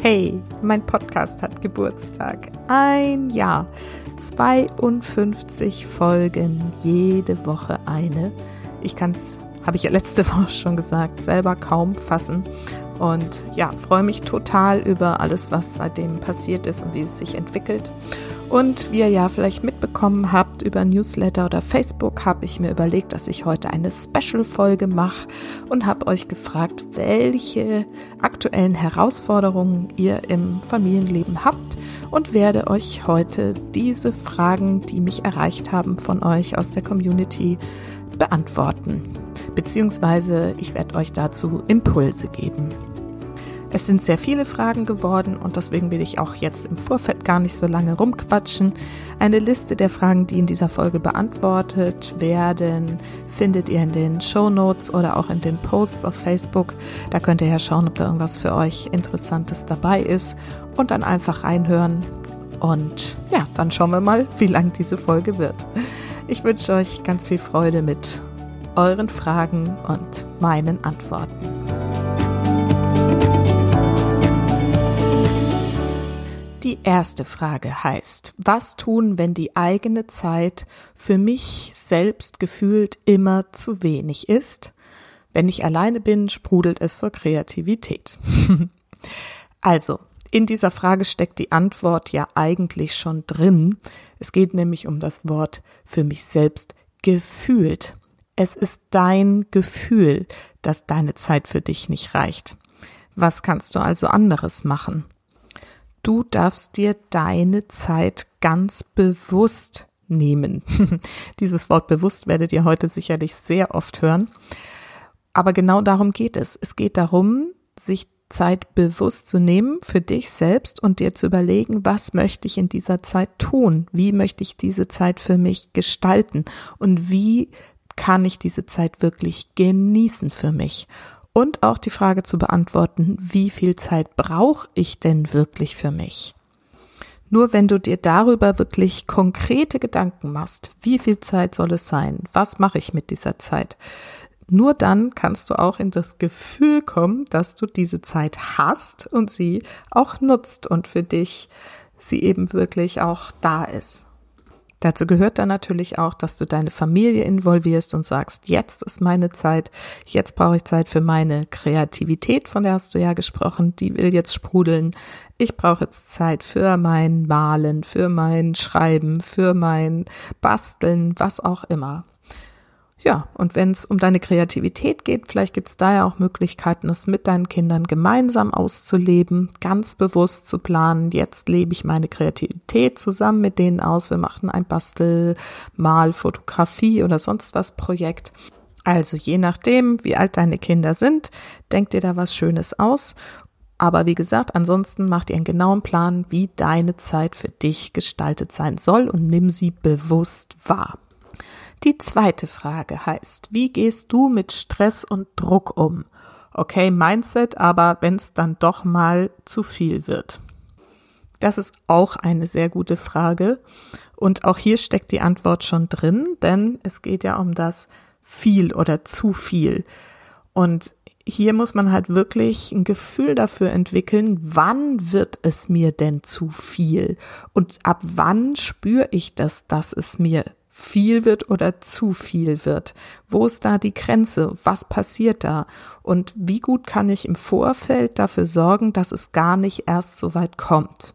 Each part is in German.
hey, mein Podcast hat Geburtstag. Ein Jahr, 52 Folgen, jede Woche eine. Ich kann es, habe ich ja letzte Woche schon gesagt, selber kaum fassen. Und ja, freue mich total über alles, was seitdem passiert ist und wie es sich entwickelt. Und wie ihr ja vielleicht mitbekommen habt über Newsletter oder Facebook, habe ich mir überlegt, dass ich heute eine Special-Folge mache und habe euch gefragt, welche aktuellen Herausforderungen ihr im Familienleben habt und werde euch heute diese Fragen, die mich erreicht haben von euch aus der Community, beantworten. Beziehungsweise ich werde euch dazu Impulse geben. Es sind sehr viele Fragen geworden und deswegen will ich auch jetzt im Vorfeld gar nicht so lange rumquatschen. Eine Liste der Fragen, die in dieser Folge beantwortet werden, findet ihr in den Show Notes oder auch in den Posts auf Facebook. Da könnt ihr ja schauen, ob da irgendwas für euch Interessantes dabei ist und dann einfach reinhören. Und ja, dann schauen wir mal, wie lang diese Folge wird. Ich wünsche euch ganz viel Freude mit euren Fragen und meinen Antworten. Die erste Frage heißt, was tun, wenn die eigene Zeit für mich selbst gefühlt immer zu wenig ist? Wenn ich alleine bin, sprudelt es vor Kreativität. also, in dieser Frage steckt die Antwort ja eigentlich schon drin. Es geht nämlich um das Wort für mich selbst gefühlt. Es ist dein Gefühl, dass deine Zeit für dich nicht reicht. Was kannst du also anderes machen? Du darfst dir deine Zeit ganz bewusst nehmen. Dieses Wort bewusst werdet ihr heute sicherlich sehr oft hören. Aber genau darum geht es. Es geht darum, sich Zeit bewusst zu nehmen für dich selbst und dir zu überlegen, was möchte ich in dieser Zeit tun? Wie möchte ich diese Zeit für mich gestalten? Und wie kann ich diese Zeit wirklich genießen für mich? Und auch die Frage zu beantworten, wie viel Zeit brauche ich denn wirklich für mich? Nur wenn du dir darüber wirklich konkrete Gedanken machst, wie viel Zeit soll es sein? Was mache ich mit dieser Zeit? Nur dann kannst du auch in das Gefühl kommen, dass du diese Zeit hast und sie auch nutzt und für dich sie eben wirklich auch da ist. Dazu gehört dann natürlich auch, dass du deine Familie involvierst und sagst, jetzt ist meine Zeit, jetzt brauche ich Zeit für meine Kreativität, von der hast du ja gesprochen, die will jetzt sprudeln. Ich brauche jetzt Zeit für mein Malen, für mein Schreiben, für mein Basteln, was auch immer. Ja, und wenn es um deine Kreativität geht, vielleicht gibt es da ja auch Möglichkeiten, es mit deinen Kindern gemeinsam auszuleben, ganz bewusst zu planen, jetzt lebe ich meine Kreativität zusammen mit denen aus, wir machen ein Bastel, Mal, Fotografie oder sonst was Projekt. Also je nachdem, wie alt deine Kinder sind, denkt dir da was Schönes aus. Aber wie gesagt, ansonsten macht ihr einen genauen Plan, wie deine Zeit für dich gestaltet sein soll und nimm sie bewusst wahr. Die zweite Frage heißt, wie gehst du mit Stress und Druck um? Okay, Mindset, aber wenn es dann doch mal zu viel wird. Das ist auch eine sehr gute Frage. Und auch hier steckt die Antwort schon drin, denn es geht ja um das viel oder zu viel. Und hier muss man halt wirklich ein Gefühl dafür entwickeln, wann wird es mir denn zu viel? Und ab wann spüre ich das, dass es mir viel wird oder zu viel wird? Wo ist da die Grenze? Was passiert da? Und wie gut kann ich im Vorfeld dafür sorgen, dass es gar nicht erst so weit kommt?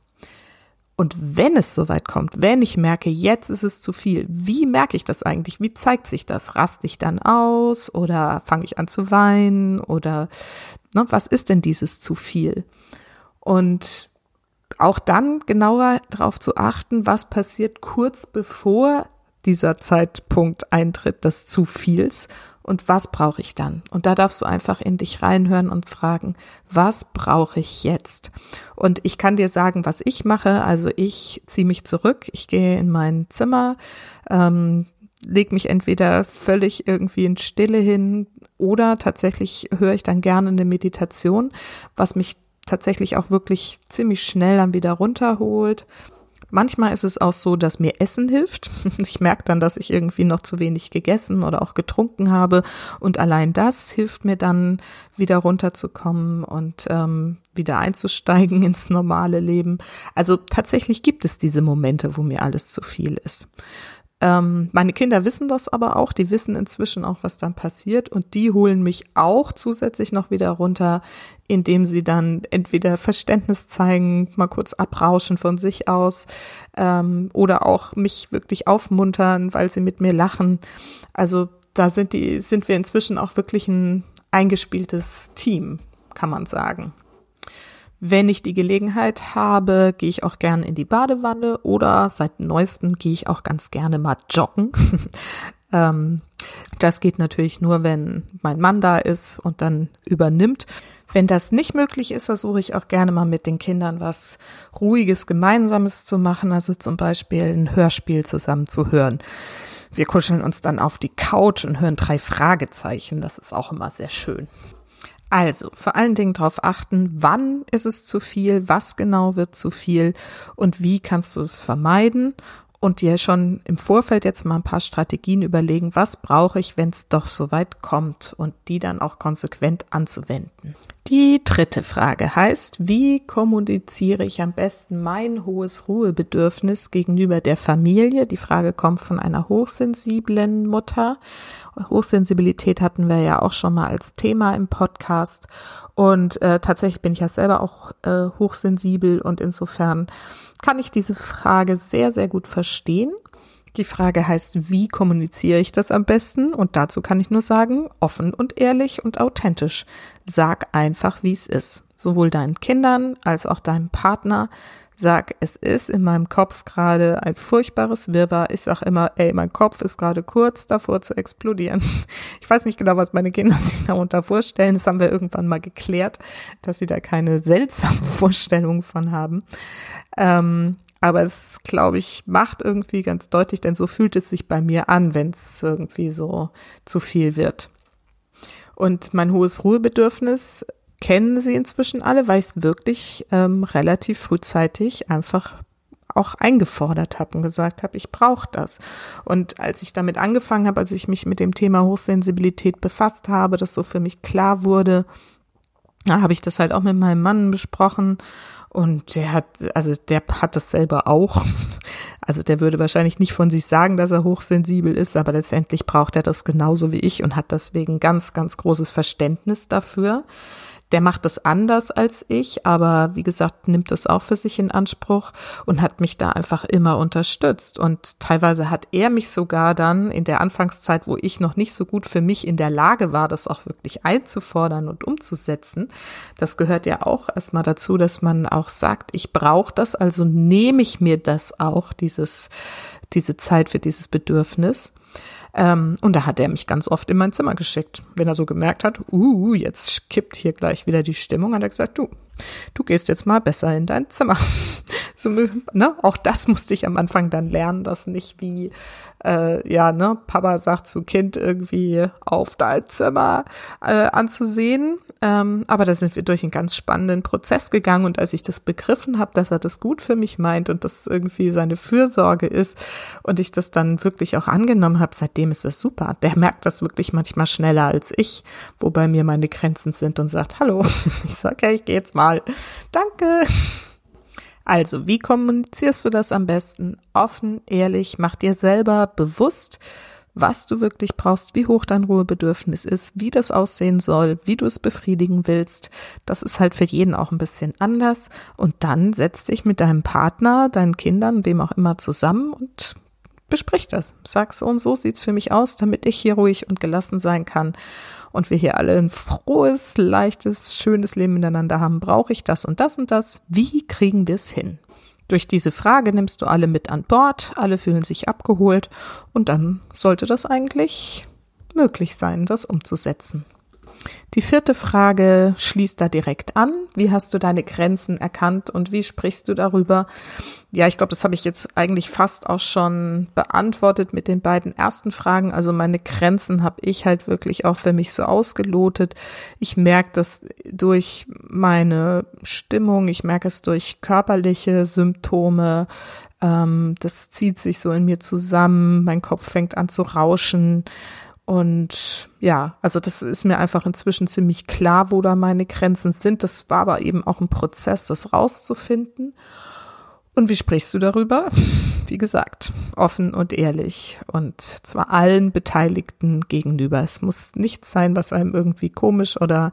Und wenn es so weit kommt, wenn ich merke, jetzt ist es zu viel, wie merke ich das eigentlich? Wie zeigt sich das? Raste ich dann aus oder fange ich an zu weinen oder ne, was ist denn dieses zu viel? Und auch dann genauer darauf zu achten, was passiert kurz bevor dieser Zeitpunkt eintritt des zu viels und was brauche ich dann? Und da darfst du einfach in dich reinhören und fragen, was brauche ich jetzt? Und ich kann dir sagen, was ich mache. Also ich ziehe mich zurück, ich gehe in mein Zimmer, ähm, leg mich entweder völlig irgendwie in Stille hin oder tatsächlich höre ich dann gerne eine Meditation, was mich tatsächlich auch wirklich ziemlich schnell dann wieder runterholt. Manchmal ist es auch so, dass mir Essen hilft. Ich merke dann, dass ich irgendwie noch zu wenig gegessen oder auch getrunken habe. Und allein das hilft mir dann, wieder runterzukommen und ähm, wieder einzusteigen ins normale Leben. Also tatsächlich gibt es diese Momente, wo mir alles zu viel ist. Ähm, meine Kinder wissen das aber auch, die wissen inzwischen auch, was dann passiert und die holen mich auch zusätzlich noch wieder runter, indem sie dann entweder Verständnis zeigen, mal kurz abrauschen von sich aus ähm, oder auch mich wirklich aufmuntern, weil sie mit mir lachen. Also da sind die, sind wir inzwischen auch wirklich ein eingespieltes Team, kann man sagen. Wenn ich die Gelegenheit habe, gehe ich auch gerne in die Badewanne oder seit neuestem gehe ich auch ganz gerne mal joggen. ähm, das geht natürlich nur, wenn mein Mann da ist und dann übernimmt. Wenn das nicht möglich ist, versuche ich auch gerne mal mit den Kindern was Ruhiges, Gemeinsames zu machen, also zum Beispiel ein Hörspiel zusammen zu hören. Wir kuscheln uns dann auf die Couch und hören drei Fragezeichen. Das ist auch immer sehr schön. Also vor allen Dingen darauf achten, wann ist es zu viel, was genau wird zu viel und wie kannst du es vermeiden und dir schon im Vorfeld jetzt mal ein paar Strategien überlegen, was brauche ich, wenn es doch so weit kommt und die dann auch konsequent anzuwenden. Die dritte Frage heißt, wie kommuniziere ich am besten mein hohes Ruhebedürfnis gegenüber der Familie? Die Frage kommt von einer hochsensiblen Mutter Hochsensibilität hatten wir ja auch schon mal als Thema im Podcast. Und äh, tatsächlich bin ich ja selber auch äh, hochsensibel und insofern kann ich diese Frage sehr, sehr gut verstehen. Die Frage heißt, wie kommuniziere ich das am besten? Und dazu kann ich nur sagen, offen und ehrlich und authentisch. Sag einfach, wie es ist. Sowohl deinen Kindern als auch deinem Partner sag, es ist in meinem Kopf gerade ein furchtbares Wirrwarr. Ich sag immer, ey, mein Kopf ist gerade kurz davor zu explodieren. Ich weiß nicht genau, was meine Kinder sich darunter vorstellen. Das haben wir irgendwann mal geklärt, dass sie da keine seltsamen Vorstellungen von haben. Ähm, aber es, glaube ich, macht irgendwie ganz deutlich, denn so fühlt es sich bei mir an, wenn es irgendwie so zu viel wird. Und mein hohes Ruhebedürfnis kennen sie inzwischen alle, weil ich es wirklich ähm, relativ frühzeitig einfach auch eingefordert habe und gesagt habe, ich brauche das. Und als ich damit angefangen habe, als ich mich mit dem Thema Hochsensibilität befasst habe, das so für mich klar wurde, da habe ich das halt auch mit meinem Mann besprochen und der hat, also der hat das selber auch. Also der würde wahrscheinlich nicht von sich sagen, dass er hochsensibel ist, aber letztendlich braucht er das genauso wie ich und hat deswegen ganz, ganz großes Verständnis dafür. Der macht das anders als ich, aber wie gesagt, nimmt das auch für sich in Anspruch und hat mich da einfach immer unterstützt. Und teilweise hat er mich sogar dann in der Anfangszeit, wo ich noch nicht so gut für mich in der Lage war, das auch wirklich einzufordern und umzusetzen. Das gehört ja auch erstmal dazu, dass man auch sagt, ich brauche das, also nehme ich mir das auch, dieses, diese Zeit für dieses Bedürfnis. Ähm, und da hat er mich ganz oft in mein Zimmer geschickt. Wenn er so gemerkt hat, uh, jetzt kippt hier gleich wieder die Stimmung, hat er gesagt, du, du gehst jetzt mal besser in dein Zimmer. so, ne? Auch das musste ich am Anfang dann lernen, dass nicht wie, äh, ja, ne, Papa sagt zu Kind irgendwie auf dein Zimmer äh, anzusehen. Ähm, aber da sind wir durch einen ganz spannenden Prozess gegangen und als ich das begriffen habe, dass er das gut für mich meint und das irgendwie seine Fürsorge ist und ich das dann wirklich auch angenommen habe, seitdem ist das super. Der merkt das wirklich manchmal schneller als ich, wo bei mir meine Grenzen sind und sagt, hallo, ich sag ja, ich gehe jetzt mal. Danke. Also, wie kommunizierst du das am besten? Offen, ehrlich, mach dir selber bewusst, was du wirklich brauchst, wie hoch dein Ruhebedürfnis ist, wie das aussehen soll, wie du es befriedigen willst. Das ist halt für jeden auch ein bisschen anders. Und dann setz dich mit deinem Partner, deinen Kindern, wem auch immer zusammen und besprich das. Sag so und so sieht's für mich aus, damit ich hier ruhig und gelassen sein kann und wir hier alle ein frohes, leichtes, schönes Leben miteinander haben. Brauche ich das und das und das? Wie kriegen wir es hin? Durch diese Frage nimmst du alle mit an Bord, alle fühlen sich abgeholt und dann sollte das eigentlich möglich sein, das umzusetzen. Die vierte Frage schließt da direkt an. Wie hast du deine Grenzen erkannt und wie sprichst du darüber? Ja, ich glaube, das habe ich jetzt eigentlich fast auch schon beantwortet mit den beiden ersten Fragen. Also meine Grenzen habe ich halt wirklich auch für mich so ausgelotet. Ich merke das durch meine Stimmung, ich merke es durch körperliche Symptome. Ähm, das zieht sich so in mir zusammen. Mein Kopf fängt an zu rauschen. Und ja, also das ist mir einfach inzwischen ziemlich klar, wo da meine Grenzen sind. Das war aber eben auch ein Prozess, das rauszufinden. Und wie sprichst du darüber? Wie gesagt, offen und ehrlich und zwar allen Beteiligten gegenüber. Es muss nichts sein, was einem irgendwie komisch oder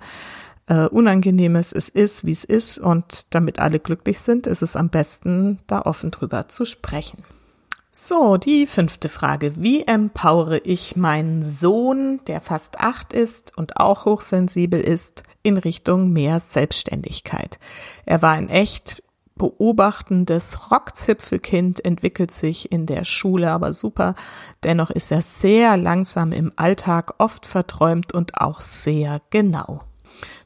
äh, unangenehm ist. Es ist, wie es ist und damit alle glücklich sind, ist es am besten, da offen drüber zu sprechen. So, die fünfte Frage. Wie empowere ich meinen Sohn, der fast acht ist und auch hochsensibel ist, in Richtung mehr Selbstständigkeit? Er war ein echt beobachtendes Rockzipfelkind, entwickelt sich in der Schule aber super. Dennoch ist er sehr langsam im Alltag, oft verträumt und auch sehr genau.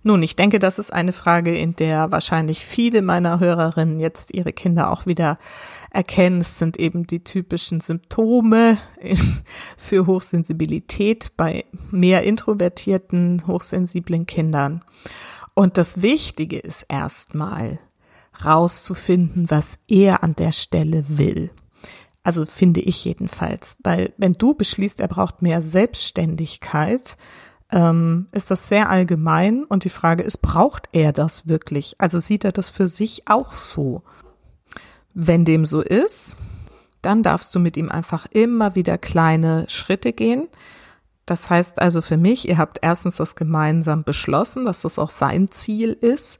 Nun, ich denke, das ist eine Frage, in der wahrscheinlich viele meiner Hörerinnen jetzt ihre Kinder auch wieder erkennen. Es sind eben die typischen Symptome für Hochsensibilität bei mehr introvertierten, hochsensiblen Kindern. Und das Wichtige ist erstmal rauszufinden, was er an der Stelle will. Also finde ich jedenfalls, weil wenn du beschließt, er braucht mehr Selbstständigkeit, ähm, ist das sehr allgemein und die Frage ist, braucht er das wirklich? Also sieht er das für sich auch so? Wenn dem so ist, dann darfst du mit ihm einfach immer wieder kleine Schritte gehen. Das heißt also für mich, ihr habt erstens das gemeinsam beschlossen, dass das auch sein Ziel ist.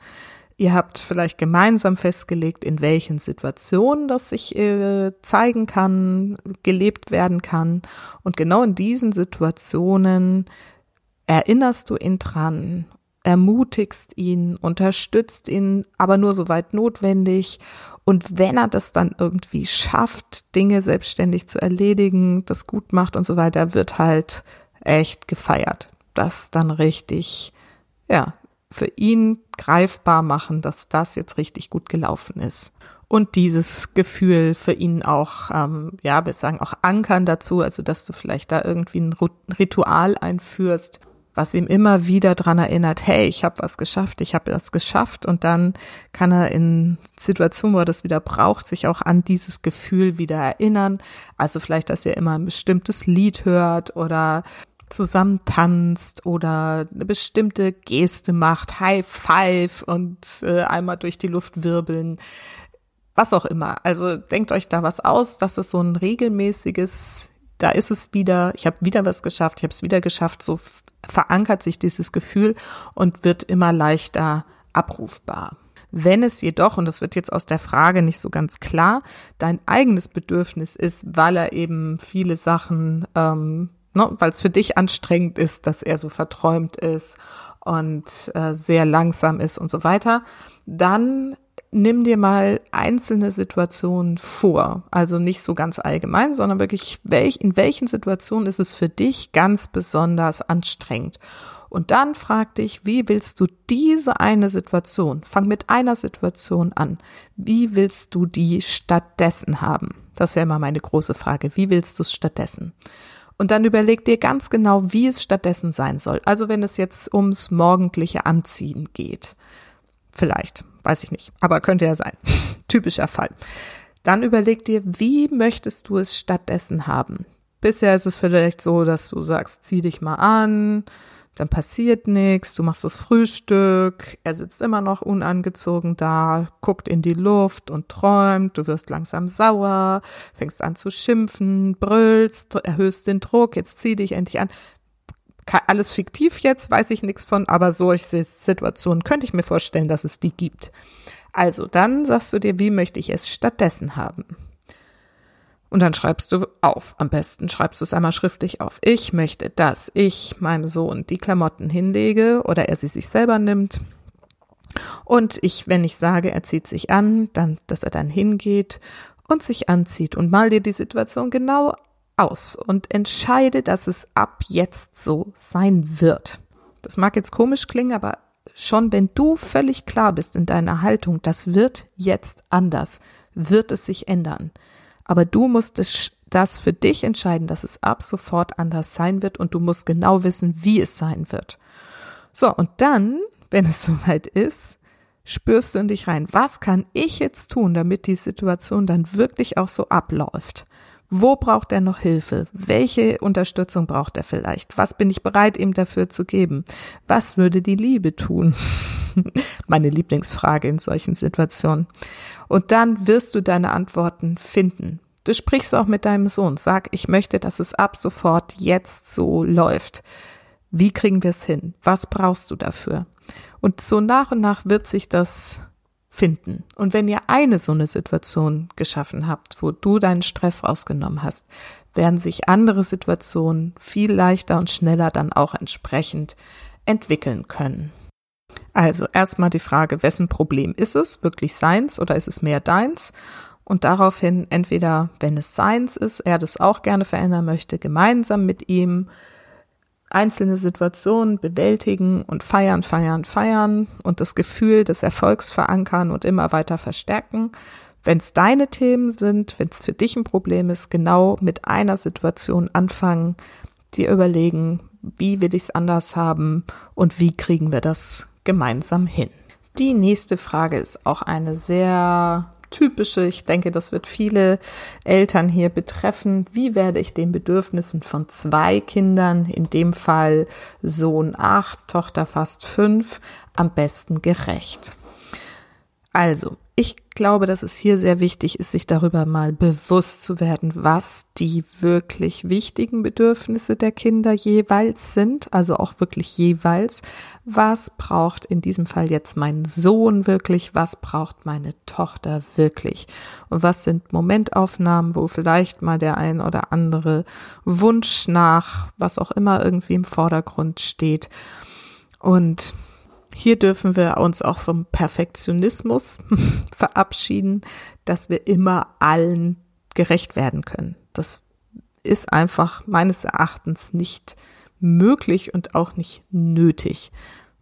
Ihr habt vielleicht gemeinsam festgelegt, in welchen Situationen das sich äh, zeigen kann, gelebt werden kann. Und genau in diesen Situationen erinnerst du ihn dran, ermutigst ihn, unterstützt ihn, aber nur soweit notwendig und wenn er das dann irgendwie schafft, Dinge selbstständig zu erledigen, das gut macht und so weiter, wird halt echt gefeiert. Das dann richtig, ja, für ihn greifbar machen, dass das jetzt richtig gut gelaufen ist. Und dieses Gefühl für ihn auch, ähm, ja, wir sagen auch ankern dazu, also dass du vielleicht da irgendwie ein Ritual einführst, was ihm immer wieder dran erinnert, hey, ich habe was geschafft, ich habe das geschafft und dann kann er in Situationen, wo er das wieder braucht, sich auch an dieses Gefühl wieder erinnern. Also vielleicht, dass er immer ein bestimmtes Lied hört oder zusammen tanzt oder eine bestimmte Geste macht, High Five und äh, einmal durch die Luft wirbeln, was auch immer. Also denkt euch da was aus, dass es so ein regelmäßiges, da ist es wieder, ich habe wieder was geschafft, ich habe es wieder geschafft, so verankert sich dieses Gefühl und wird immer leichter abrufbar. Wenn es jedoch, und das wird jetzt aus der Frage nicht so ganz klar, dein eigenes Bedürfnis ist, weil er eben viele Sachen, ähm, ne, weil es für dich anstrengend ist, dass er so verträumt ist und äh, sehr langsam ist und so weiter, dann nimm dir mal einzelne Situationen vor. Also nicht so ganz allgemein, sondern wirklich, welch, in welchen Situationen ist es für dich ganz besonders anstrengend? Und dann frag dich, wie willst du diese eine Situation, fang mit einer Situation an, wie willst du die stattdessen haben? Das ist ja immer meine große Frage. Wie willst du es stattdessen? Und dann überleg dir ganz genau, wie es stattdessen sein soll. Also wenn es jetzt ums morgendliche Anziehen geht. Vielleicht Weiß ich nicht, aber könnte ja sein. Typischer Fall. Dann überleg dir, wie möchtest du es stattdessen haben? Bisher ist es vielleicht so, dass du sagst, zieh dich mal an, dann passiert nichts, du machst das Frühstück, er sitzt immer noch unangezogen da, guckt in die Luft und träumt, du wirst langsam sauer, fängst an zu schimpfen, brüllst, erhöhst den Druck, jetzt zieh dich endlich an alles fiktiv jetzt, weiß ich nichts von, aber solche Situationen könnte ich mir vorstellen, dass es die gibt. Also dann sagst du dir, wie möchte ich es stattdessen haben? Und dann schreibst du auf. Am besten schreibst du es einmal schriftlich auf. Ich möchte, dass ich meinem Sohn die Klamotten hinlege oder er sie sich selber nimmt Und ich, wenn ich sage, er zieht sich an, dann, dass er dann hingeht und sich anzieht und mal dir die Situation genau aus und entscheide, dass es ab jetzt so sein wird. Das mag jetzt komisch klingen, aber schon wenn du völlig klar bist in deiner Haltung, das wird jetzt anders, wird es sich ändern. Aber du musst es, das für dich entscheiden, dass es ab sofort anders sein wird und du musst genau wissen, wie es sein wird. So, und dann, wenn es soweit ist, spürst du in dich rein, was kann ich jetzt tun, damit die Situation dann wirklich auch so abläuft? Wo braucht er noch Hilfe? Welche Unterstützung braucht er vielleicht? Was bin ich bereit, ihm dafür zu geben? Was würde die Liebe tun? Meine Lieblingsfrage in solchen Situationen. Und dann wirst du deine Antworten finden. Du sprichst auch mit deinem Sohn. Sag, ich möchte, dass es ab sofort jetzt so läuft. Wie kriegen wir es hin? Was brauchst du dafür? Und so nach und nach wird sich das finden. Und wenn ihr eine so eine Situation geschaffen habt, wo du deinen Stress rausgenommen hast, werden sich andere Situationen viel leichter und schneller dann auch entsprechend entwickeln können. Also erstmal die Frage, wessen Problem ist es? Wirklich seins oder ist es mehr deins? Und daraufhin entweder, wenn es seins ist, er das auch gerne verändern möchte, gemeinsam mit ihm einzelne Situationen bewältigen und feiern, feiern, feiern und das Gefühl des Erfolgs verankern und immer weiter verstärken. Wenn es deine Themen sind, wenn es für dich ein Problem ist, genau mit einer Situation anfangen, dir überlegen, wie will ich es anders haben und wie kriegen wir das gemeinsam hin. Die nächste Frage ist auch eine sehr typische, ich denke, das wird viele Eltern hier betreffen. Wie werde ich den Bedürfnissen von zwei Kindern, in dem Fall Sohn acht, Tochter fast fünf, am besten gerecht? Also, ich glaube, dass es hier sehr wichtig ist, sich darüber mal bewusst zu werden, was die wirklich wichtigen Bedürfnisse der Kinder jeweils sind, also auch wirklich jeweils. Was braucht in diesem Fall jetzt mein Sohn wirklich? Was braucht meine Tochter wirklich? Und was sind Momentaufnahmen, wo vielleicht mal der ein oder andere Wunsch nach, was auch immer irgendwie im Vordergrund steht? Und hier dürfen wir uns auch vom Perfektionismus verabschieden, dass wir immer allen gerecht werden können. Das ist einfach meines Erachtens nicht möglich und auch nicht nötig.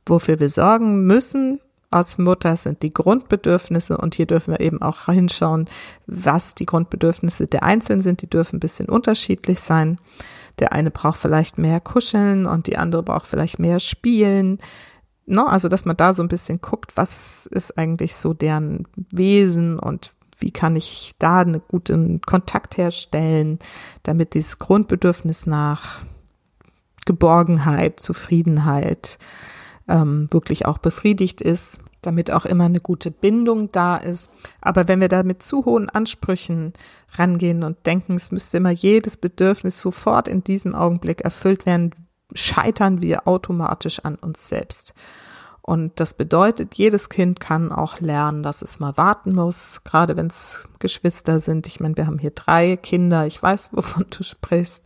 Wofür wir sorgen müssen als Mutter sind die Grundbedürfnisse und hier dürfen wir eben auch hinschauen, was die Grundbedürfnisse der Einzelnen sind. Die dürfen ein bisschen unterschiedlich sein. Der eine braucht vielleicht mehr Kuscheln und die andere braucht vielleicht mehr Spielen. No, also, dass man da so ein bisschen guckt, was ist eigentlich so deren Wesen und wie kann ich da einen guten Kontakt herstellen, damit dieses Grundbedürfnis nach Geborgenheit, Zufriedenheit ähm, wirklich auch befriedigt ist, damit auch immer eine gute Bindung da ist. Aber wenn wir da mit zu hohen Ansprüchen rangehen und denken, es müsste immer jedes Bedürfnis sofort in diesem Augenblick erfüllt werden, scheitern wir automatisch an uns selbst. Und das bedeutet, jedes Kind kann auch lernen, dass es mal warten muss, gerade wenn es Geschwister sind. Ich meine, wir haben hier drei Kinder, ich weiß, wovon du sprichst,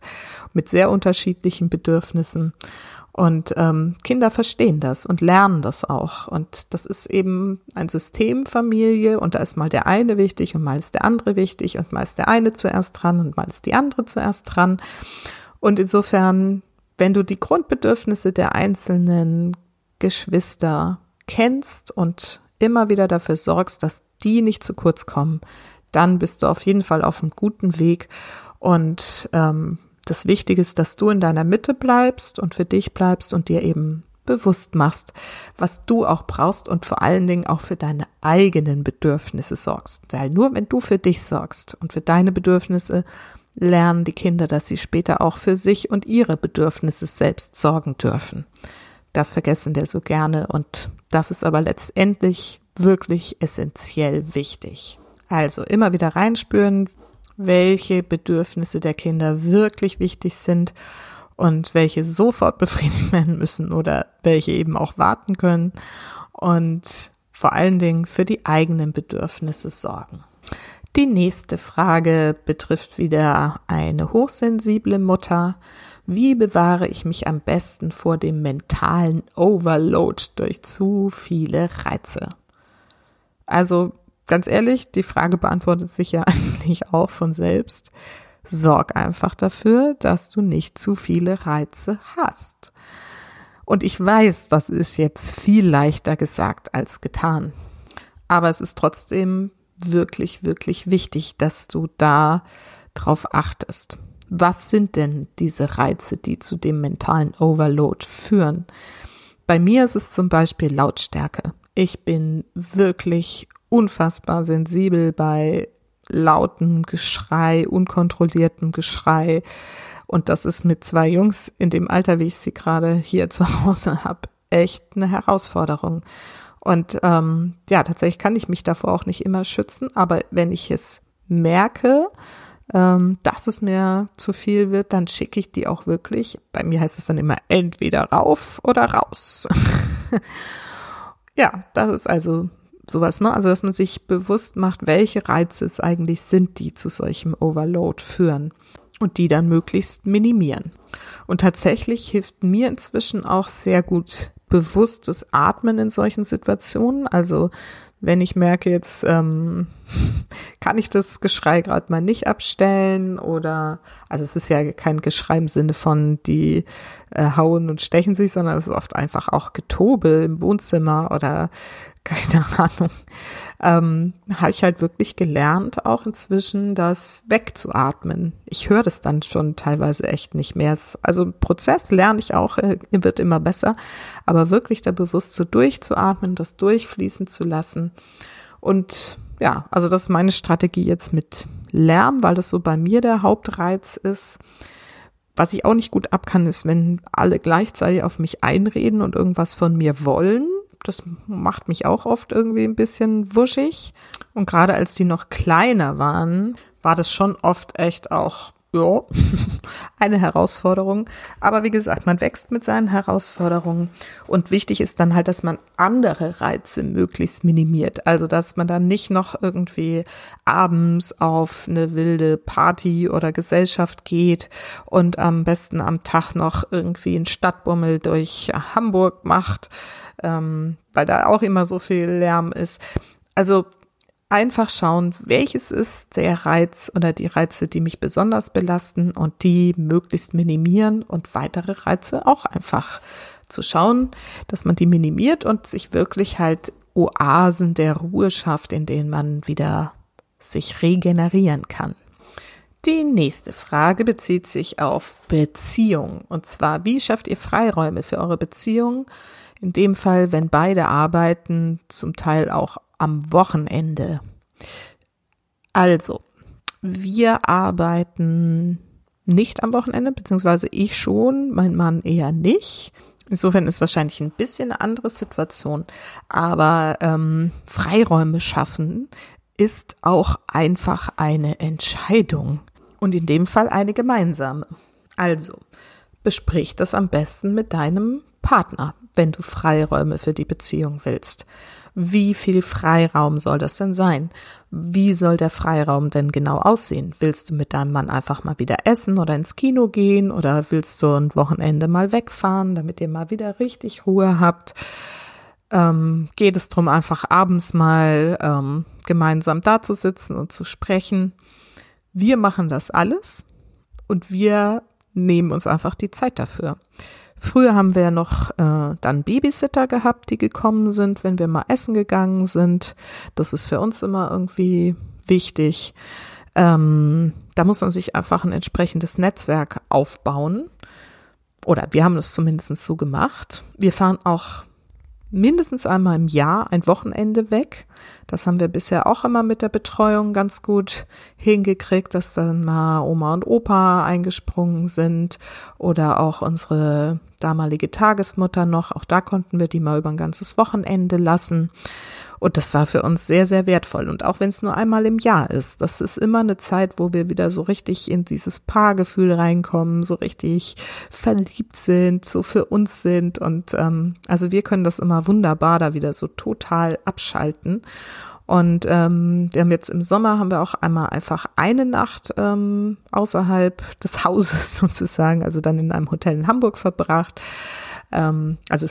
mit sehr unterschiedlichen Bedürfnissen. Und ähm, Kinder verstehen das und lernen das auch. Und das ist eben ein Systemfamilie und da ist mal der eine wichtig und mal ist der andere wichtig und mal ist der eine zuerst dran und mal ist die andere zuerst dran. Und insofern wenn du die Grundbedürfnisse der einzelnen Geschwister kennst und immer wieder dafür sorgst, dass die nicht zu kurz kommen, dann bist du auf jeden Fall auf einem guten Weg. Und ähm, das Wichtige ist, dass du in deiner Mitte bleibst und für dich bleibst und dir eben bewusst machst, was du auch brauchst und vor allen Dingen auch für deine eigenen Bedürfnisse sorgst. Weil nur wenn du für dich sorgst und für deine Bedürfnisse, lernen die Kinder, dass sie später auch für sich und ihre Bedürfnisse selbst sorgen dürfen. Das vergessen wir so gerne und das ist aber letztendlich wirklich essentiell wichtig. Also immer wieder reinspüren, welche Bedürfnisse der Kinder wirklich wichtig sind und welche sofort befriedigt werden müssen oder welche eben auch warten können und vor allen Dingen für die eigenen Bedürfnisse sorgen. Die nächste Frage betrifft wieder eine hochsensible Mutter. Wie bewahre ich mich am besten vor dem mentalen Overload durch zu viele Reize? Also ganz ehrlich, die Frage beantwortet sich ja eigentlich auch von selbst. Sorg einfach dafür, dass du nicht zu viele Reize hast. Und ich weiß, das ist jetzt viel leichter gesagt als getan. Aber es ist trotzdem wirklich, wirklich wichtig, dass du da drauf achtest. Was sind denn diese Reize, die zu dem mentalen Overload führen? Bei mir ist es zum Beispiel Lautstärke. Ich bin wirklich unfassbar sensibel bei lautem Geschrei, unkontrolliertem Geschrei. Und das ist mit zwei Jungs in dem Alter, wie ich sie gerade hier zu Hause habe, echt eine Herausforderung. Und ähm, ja, tatsächlich kann ich mich davor auch nicht immer schützen, aber wenn ich es merke, ähm, dass es mir zu viel wird, dann schicke ich die auch wirklich. Bei mir heißt es dann immer entweder rauf oder raus. ja, das ist also sowas, ne? Also, dass man sich bewusst macht, welche Reize es eigentlich sind, die zu solchem Overload führen und die dann möglichst minimieren. Und tatsächlich hilft mir inzwischen auch sehr gut bewusstes Atmen in solchen Situationen. Also wenn ich merke, jetzt ähm, kann ich das Geschrei gerade mal nicht abstellen oder, also es ist ja kein Geschrei im Sinne von, die äh, hauen und stechen sich, sondern es ist oft einfach auch Getobe im Wohnzimmer oder keine Ahnung, ähm, habe ich halt wirklich gelernt, auch inzwischen das wegzuatmen. Ich höre das dann schon teilweise echt nicht mehr. Also Prozess lerne ich auch, äh, wird immer besser, aber wirklich da bewusst so durchzuatmen, das durchfließen zu lassen. Und ja, also das ist meine Strategie jetzt mit Lärm, weil das so bei mir der Hauptreiz ist. Was ich auch nicht gut ab kann, ist, wenn alle gleichzeitig auf mich einreden und irgendwas von mir wollen das macht mich auch oft irgendwie ein bisschen wuschig. Und gerade als die noch kleiner waren, war das schon oft echt auch ja, eine Herausforderung. Aber wie gesagt, man wächst mit seinen Herausforderungen. Und wichtig ist dann halt, dass man andere Reize möglichst minimiert. Also, dass man dann nicht noch irgendwie abends auf eine wilde Party oder Gesellschaft geht und am besten am Tag noch irgendwie einen Stadtbummel durch Hamburg macht, ähm, weil da auch immer so viel Lärm ist. Also, einfach schauen, welches ist der Reiz oder die Reize, die mich besonders belasten und die möglichst minimieren und weitere Reize auch einfach zu schauen, dass man die minimiert und sich wirklich halt Oasen der Ruhe schafft, in denen man wieder sich regenerieren kann. Die nächste Frage bezieht sich auf Beziehung. Und zwar, wie schafft ihr Freiräume für eure Beziehung? In dem Fall, wenn beide arbeiten, zum Teil auch am Wochenende. Also, wir arbeiten nicht am Wochenende, beziehungsweise ich schon, mein Mann eher nicht. Insofern ist wahrscheinlich ein bisschen eine andere Situation. Aber ähm, Freiräume schaffen ist auch einfach eine Entscheidung. Und in dem Fall eine gemeinsame. Also, besprich das am besten mit deinem Partner, wenn du Freiräume für die Beziehung willst. Wie viel Freiraum soll das denn sein? Wie soll der Freiraum denn genau aussehen? Willst du mit deinem Mann einfach mal wieder essen oder ins Kino gehen oder willst du ein Wochenende mal wegfahren, damit ihr mal wieder richtig Ruhe habt? Ähm, geht es darum, einfach abends mal ähm, gemeinsam da zu sitzen und zu sprechen? Wir machen das alles und wir nehmen uns einfach die Zeit dafür. Früher haben wir ja noch äh, dann Babysitter gehabt, die gekommen sind, wenn wir mal essen gegangen sind. Das ist für uns immer irgendwie wichtig. Ähm, da muss man sich einfach ein entsprechendes Netzwerk aufbauen. Oder wir haben es zumindest so gemacht. Wir fahren auch mindestens einmal im Jahr ein Wochenende weg. Das haben wir bisher auch immer mit der Betreuung ganz gut hingekriegt, dass dann mal Oma und Opa eingesprungen sind oder auch unsere damalige Tagesmutter noch. Auch da konnten wir die mal über ein ganzes Wochenende lassen. Und das war für uns sehr, sehr wertvoll. Und auch wenn es nur einmal im Jahr ist, das ist immer eine Zeit, wo wir wieder so richtig in dieses Paargefühl reinkommen, so richtig verliebt sind, so für uns sind. Und ähm, also wir können das immer wunderbar da wieder so total abschalten. Und ähm, wir haben jetzt im Sommer haben wir auch einmal einfach eine Nacht ähm, außerhalb des Hauses sozusagen, also dann in einem Hotel in Hamburg verbracht. Ähm, also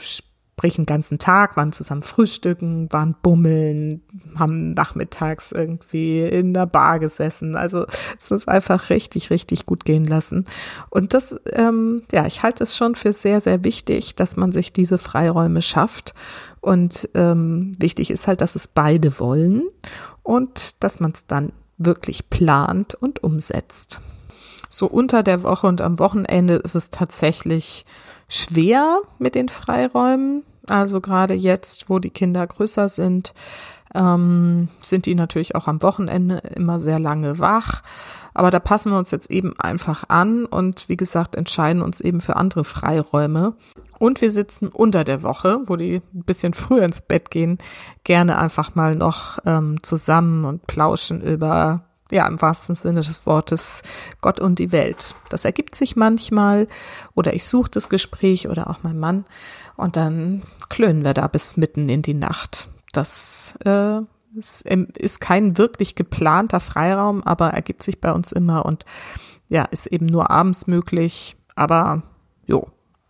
sprich einen ganzen Tag, waren zusammen frühstücken, waren bummeln, haben nachmittags irgendwie in der Bar gesessen. Also es ist einfach richtig, richtig gut gehen lassen. Und das, ähm, ja, ich halte es schon für sehr, sehr wichtig, dass man sich diese Freiräume schafft. Und ähm, wichtig ist halt, dass es beide wollen und dass man es dann wirklich plant und umsetzt. So unter der Woche und am Wochenende ist es tatsächlich schwer mit den Freiräumen. Also gerade jetzt, wo die Kinder größer sind, ähm, sind die natürlich auch am Wochenende immer sehr lange wach. Aber da passen wir uns jetzt eben einfach an und wie gesagt entscheiden uns eben für andere Freiräume. Und wir sitzen unter der Woche, wo die ein bisschen früher ins Bett gehen, gerne einfach mal noch ähm, zusammen und plauschen über ja, im wahrsten Sinne des Wortes Gott und die Welt. Das ergibt sich manchmal oder ich suche das Gespräch oder auch mein Mann und dann klönen wir da bis mitten in die Nacht. Das äh, ist, ist kein wirklich geplanter Freiraum, aber ergibt sich bei uns immer und ja, ist eben nur abends möglich, aber jo,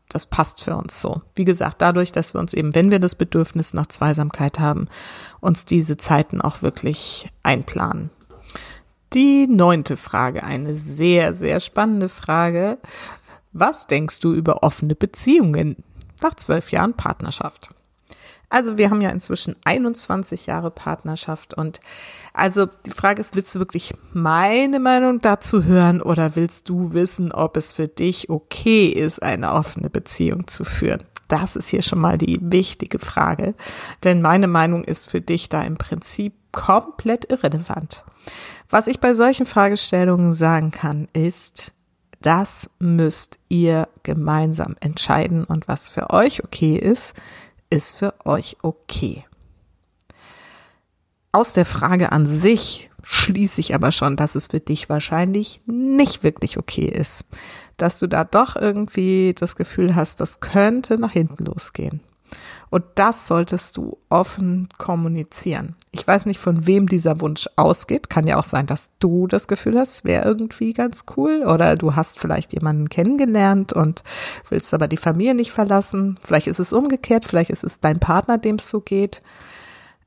das passt für uns so. Wie gesagt, dadurch, dass wir uns eben, wenn wir das Bedürfnis nach Zweisamkeit haben, uns diese Zeiten auch wirklich einplanen. Die neunte Frage, eine sehr, sehr spannende Frage. Was denkst du über offene Beziehungen nach zwölf Jahren Partnerschaft? Also wir haben ja inzwischen 21 Jahre Partnerschaft und also die Frage ist, willst du wirklich meine Meinung dazu hören oder willst du wissen, ob es für dich okay ist, eine offene Beziehung zu führen? Das ist hier schon mal die wichtige Frage, denn meine Meinung ist für dich da im Prinzip komplett irrelevant. Was ich bei solchen Fragestellungen sagen kann, ist, das müsst ihr gemeinsam entscheiden und was für euch okay ist, ist für euch okay. Aus der Frage an sich schließe ich aber schon, dass es für dich wahrscheinlich nicht wirklich okay ist, dass du da doch irgendwie das Gefühl hast, das könnte nach hinten losgehen. Und das solltest du offen kommunizieren. Ich weiß nicht, von wem dieser Wunsch ausgeht. Kann ja auch sein, dass du das Gefühl hast, wäre irgendwie ganz cool. Oder du hast vielleicht jemanden kennengelernt und willst aber die Familie nicht verlassen. Vielleicht ist es umgekehrt, vielleicht ist es dein Partner, dem es so geht.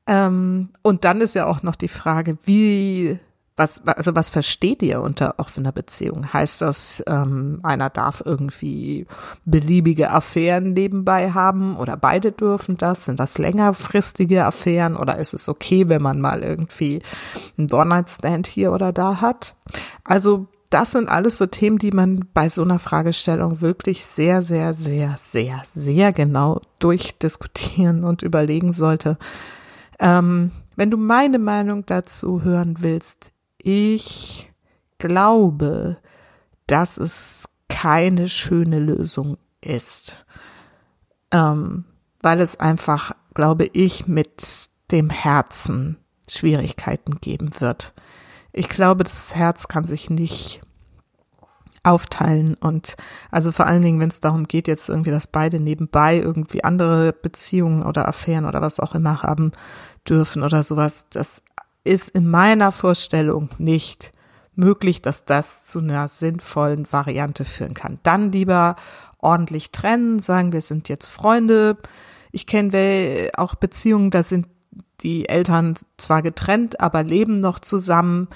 Ähm, und dann ist ja auch noch die Frage, wie was, also was versteht ihr unter offener Beziehung? Heißt das, ähm, einer darf irgendwie beliebige Affären nebenbei haben oder beide dürfen das? Sind das längerfristige Affären oder ist es okay, wenn man mal irgendwie einen One-Night-Stand hier oder da hat? Also das sind alles so Themen, die man bei so einer Fragestellung wirklich sehr, sehr, sehr, sehr, sehr genau durchdiskutieren und überlegen sollte. Ähm, wenn du meine Meinung dazu hören willst, ich glaube, dass es keine schöne Lösung ist, ähm, weil es einfach, glaube ich, mit dem Herzen Schwierigkeiten geben wird. Ich glaube, das Herz kann sich nicht aufteilen und also vor allen Dingen, wenn es darum geht, jetzt irgendwie, dass beide nebenbei irgendwie andere Beziehungen oder Affären oder was auch immer haben dürfen oder sowas, das ist in meiner Vorstellung nicht möglich, dass das zu einer sinnvollen Variante führen kann. Dann lieber ordentlich trennen, sagen, wir sind jetzt Freunde. Ich kenne auch Beziehungen, da sind die Eltern zwar getrennt, aber leben noch zusammen.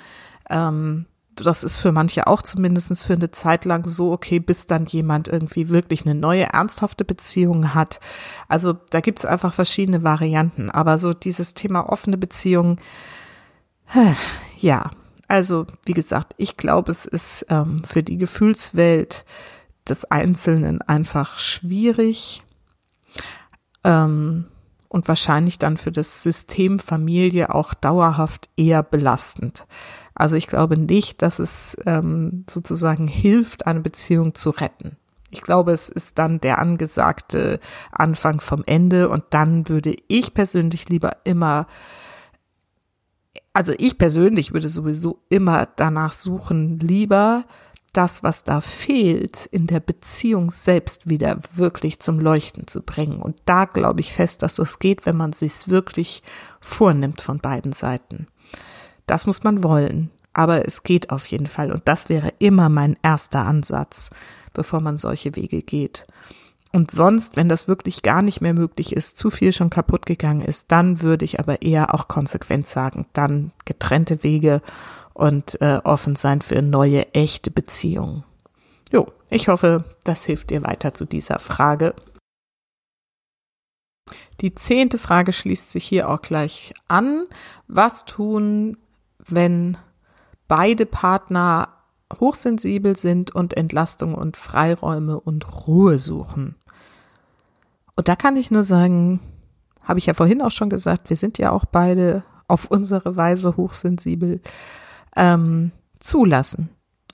Ähm, das ist für manche auch zumindest für eine Zeit lang so okay, bis dann jemand irgendwie wirklich eine neue, ernsthafte Beziehung hat. Also da gibt es einfach verschiedene Varianten. Aber so dieses Thema offene Beziehungen, ja, also wie gesagt, ich glaube, es ist ähm, für die Gefühlswelt des Einzelnen einfach schwierig ähm, und wahrscheinlich dann für das System Familie auch dauerhaft eher belastend. Also ich glaube nicht, dass es ähm, sozusagen hilft, eine Beziehung zu retten. Ich glaube, es ist dann der angesagte Anfang vom Ende und dann würde ich persönlich lieber immer also ich persönlich würde sowieso immer danach suchen, lieber, das, was da fehlt, in der Beziehung selbst wieder wirklich zum Leuchten zu bringen. Und da glaube ich fest, dass es geht, wenn man sich's wirklich vornimmt von beiden Seiten. Das muss man wollen. Aber es geht auf jeden Fall. Und das wäre immer mein erster Ansatz, bevor man solche Wege geht. Und sonst, wenn das wirklich gar nicht mehr möglich ist, zu viel schon kaputt gegangen ist, dann würde ich aber eher auch konsequent sagen, dann getrennte Wege und äh, offen sein für neue, echte Beziehungen. Jo, ich hoffe, das hilft dir weiter zu dieser Frage. Die zehnte Frage schließt sich hier auch gleich an. Was tun, wenn beide Partner hochsensibel sind und Entlastung und Freiräume und Ruhe suchen? Und da kann ich nur sagen, habe ich ja vorhin auch schon gesagt, wir sind ja auch beide auf unsere Weise hochsensibel ähm, zulassen.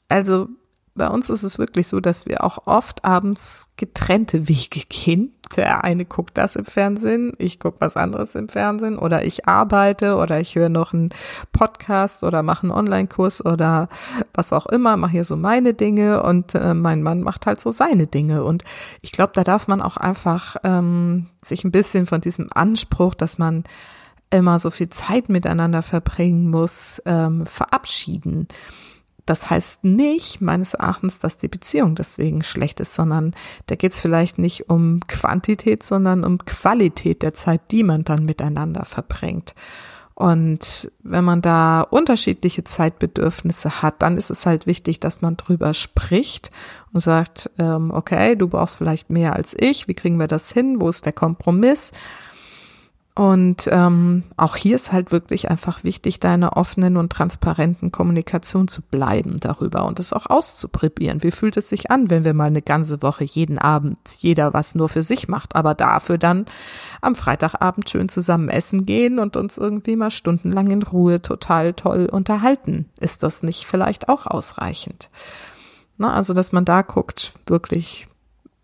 Also bei uns ist es wirklich so, dass wir auch oft abends getrennte Wege gehen. Der eine guckt das im Fernsehen, ich gucke was anderes im Fernsehen oder ich arbeite oder ich höre noch einen Podcast oder mache einen Online-Kurs oder was auch immer, mache hier so meine Dinge und äh, mein Mann macht halt so seine Dinge. Und ich glaube, da darf man auch einfach ähm, sich ein bisschen von diesem Anspruch, dass man immer so viel Zeit miteinander verbringen muss, ähm, verabschieden. Das heißt nicht, meines Erachtens, dass die Beziehung deswegen schlecht ist, sondern da geht es vielleicht nicht um Quantität, sondern um Qualität der Zeit, die man dann miteinander verbringt. Und wenn man da unterschiedliche Zeitbedürfnisse hat, dann ist es halt wichtig, dass man drüber spricht und sagt, ähm, okay, du brauchst vielleicht mehr als ich, wie kriegen wir das hin, wo ist der Kompromiss? Und ähm, auch hier ist halt wirklich einfach wichtig, deiner offenen und transparenten Kommunikation zu bleiben darüber und es auch auszuprobieren. Wie fühlt es sich an, wenn wir mal eine ganze Woche jeden Abend jeder was nur für sich macht, aber dafür dann am Freitagabend schön zusammen essen gehen und uns irgendwie mal stundenlang in Ruhe total toll unterhalten? Ist das nicht vielleicht auch ausreichend? Na, also, dass man da guckt, wirklich,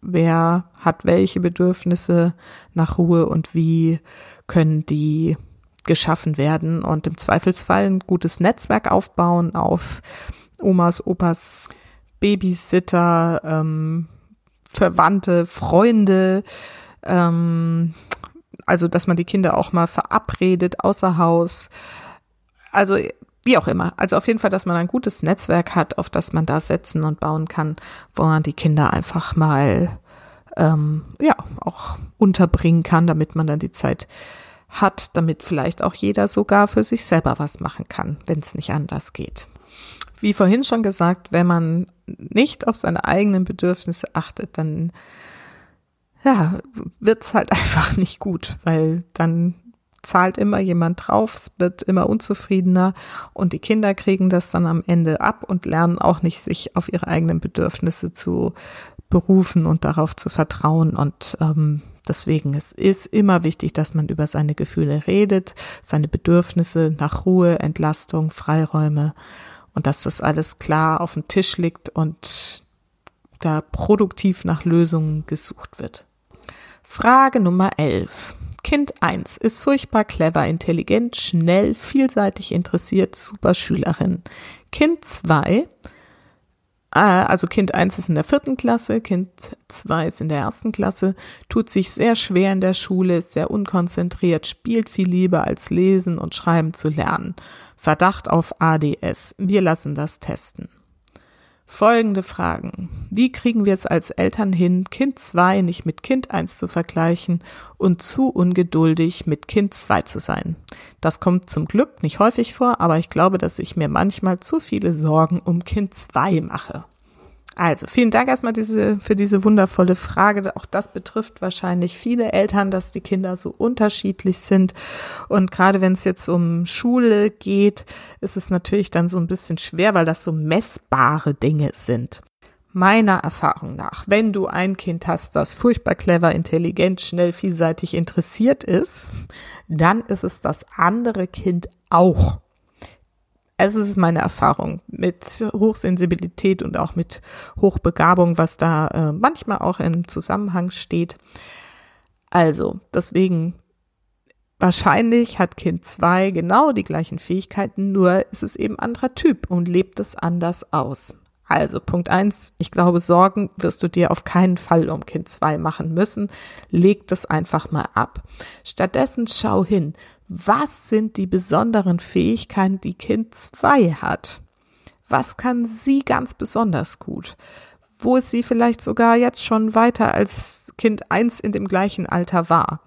wer hat welche Bedürfnisse nach Ruhe und wie können die geschaffen werden und im Zweifelsfall ein gutes Netzwerk aufbauen auf Omas, Opas, Babysitter, ähm, Verwandte, Freunde, ähm, also dass man die Kinder auch mal verabredet außer Haus. Also wie auch immer. Also auf jeden Fall, dass man ein gutes Netzwerk hat, auf das man da setzen und bauen kann, wo man die Kinder einfach mal ähm, ja auch unterbringen kann, damit man dann die Zeit hat, damit vielleicht auch jeder sogar für sich selber was machen kann, wenn es nicht anders geht. Wie vorhin schon gesagt, wenn man nicht auf seine eigenen Bedürfnisse achtet, dann ja, wird's halt einfach nicht gut, weil dann zahlt immer jemand drauf, es wird immer unzufriedener und die Kinder kriegen das dann am Ende ab und lernen auch nicht, sich auf ihre eigenen Bedürfnisse zu berufen und darauf zu vertrauen. Und ähm, deswegen es ist immer wichtig, dass man über seine Gefühle redet, seine Bedürfnisse nach Ruhe, Entlastung, Freiräume und dass das alles klar auf dem Tisch liegt und da produktiv nach Lösungen gesucht wird. Frage Nummer 11. Kind 1 ist furchtbar clever, intelligent, schnell, vielseitig interessiert, super Schülerin. Kind 2 Ah, also Kind 1 ist in der vierten Klasse, Kind 2 ist in der ersten Klasse, tut sich sehr schwer in der Schule, ist sehr unkonzentriert, spielt viel lieber als lesen und schreiben zu lernen. Verdacht auf ADS. Wir lassen das testen. Folgende Fragen. Wie kriegen wir es als Eltern hin, Kind 2 nicht mit Kind 1 zu vergleichen und zu ungeduldig mit Kind 2 zu sein? Das kommt zum Glück nicht häufig vor, aber ich glaube, dass ich mir manchmal zu viele Sorgen um Kind 2 mache. Also, vielen Dank erstmal diese, für diese wundervolle Frage. Auch das betrifft wahrscheinlich viele Eltern, dass die Kinder so unterschiedlich sind. Und gerade wenn es jetzt um Schule geht, ist es natürlich dann so ein bisschen schwer, weil das so messbare Dinge sind. Meiner Erfahrung nach, wenn du ein Kind hast, das furchtbar clever, intelligent, schnell, vielseitig interessiert ist, dann ist es das andere Kind auch es ist meine Erfahrung mit Hochsensibilität und auch mit Hochbegabung, was da äh, manchmal auch im Zusammenhang steht. Also, deswegen wahrscheinlich hat Kind zwei genau die gleichen Fähigkeiten, nur ist es eben anderer Typ und lebt es anders aus. Also Punkt eins, ich glaube, Sorgen wirst du dir auf keinen Fall um Kind zwei machen müssen. Leg das einfach mal ab. Stattdessen schau hin, was sind die besonderen Fähigkeiten, die Kind zwei hat? Was kann sie ganz besonders gut? Wo ist sie vielleicht sogar jetzt schon weiter als Kind eins in dem gleichen Alter war?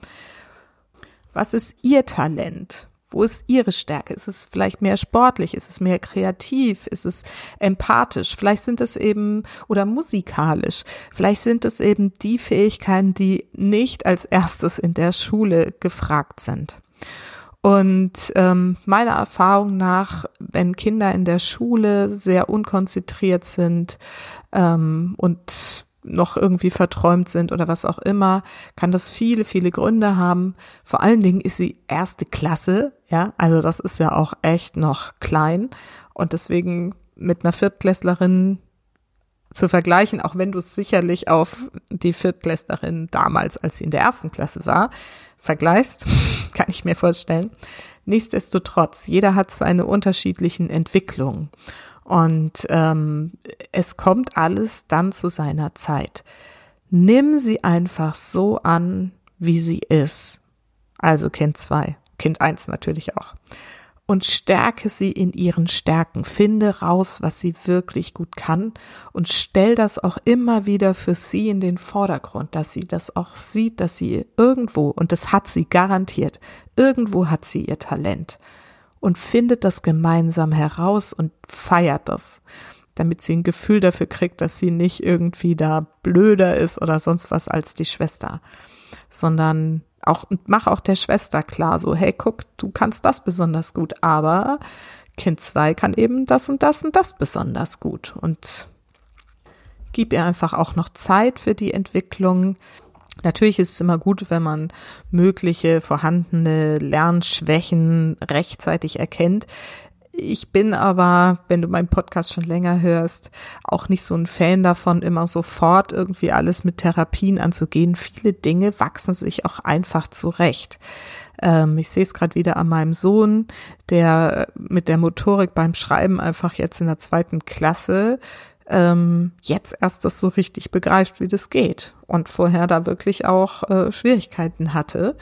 Was ist ihr Talent? Wo ist ihre Stärke? Ist es vielleicht mehr sportlich? Ist es mehr kreativ? Ist es empathisch? Vielleicht sind es eben oder musikalisch. Vielleicht sind es eben die Fähigkeiten, die nicht als erstes in der Schule gefragt sind. Und ähm, meiner Erfahrung nach, wenn Kinder in der Schule sehr unkonzentriert sind ähm, und noch irgendwie verträumt sind oder was auch immer, kann das viele, viele Gründe haben. Vor allen Dingen ist sie erste Klasse, ja, also das ist ja auch echt noch klein und deswegen mit einer Viertklässlerin zu vergleichen, auch wenn du es sicherlich auf die Viertklässlerin damals, als sie in der ersten Klasse war, vergleichst, kann ich mir vorstellen. Nichtsdestotrotz, jeder hat seine unterschiedlichen Entwicklungen. Und ähm, es kommt alles dann zu seiner Zeit. Nimm sie einfach so an, wie sie ist. Also Kind zwei, Kind eins natürlich auch. Und stärke sie in ihren Stärken. Finde raus, was sie wirklich gut kann und stell das auch immer wieder für sie in den Vordergrund, dass sie das auch sieht, dass sie irgendwo, und das hat sie garantiert, irgendwo hat sie ihr Talent und findet das gemeinsam heraus und feiert das, damit sie ein Gefühl dafür kriegt, dass sie nicht irgendwie da blöder ist oder sonst was als die Schwester, sondern auch, mach auch der Schwester klar, so, hey, guck, du kannst das besonders gut, aber Kind zwei kann eben das und das und das besonders gut und gib ihr einfach auch noch Zeit für die Entwicklung. Natürlich ist es immer gut, wenn man mögliche vorhandene Lernschwächen rechtzeitig erkennt. Ich bin aber, wenn du meinen Podcast schon länger hörst, auch nicht so ein Fan davon, immer sofort irgendwie alles mit Therapien anzugehen. Viele Dinge wachsen sich auch einfach zurecht. Ähm, ich sehe es gerade wieder an meinem Sohn, der mit der Motorik beim Schreiben einfach jetzt in der zweiten Klasse ähm, jetzt erst das so richtig begreift, wie das geht und vorher da wirklich auch äh, Schwierigkeiten hatte.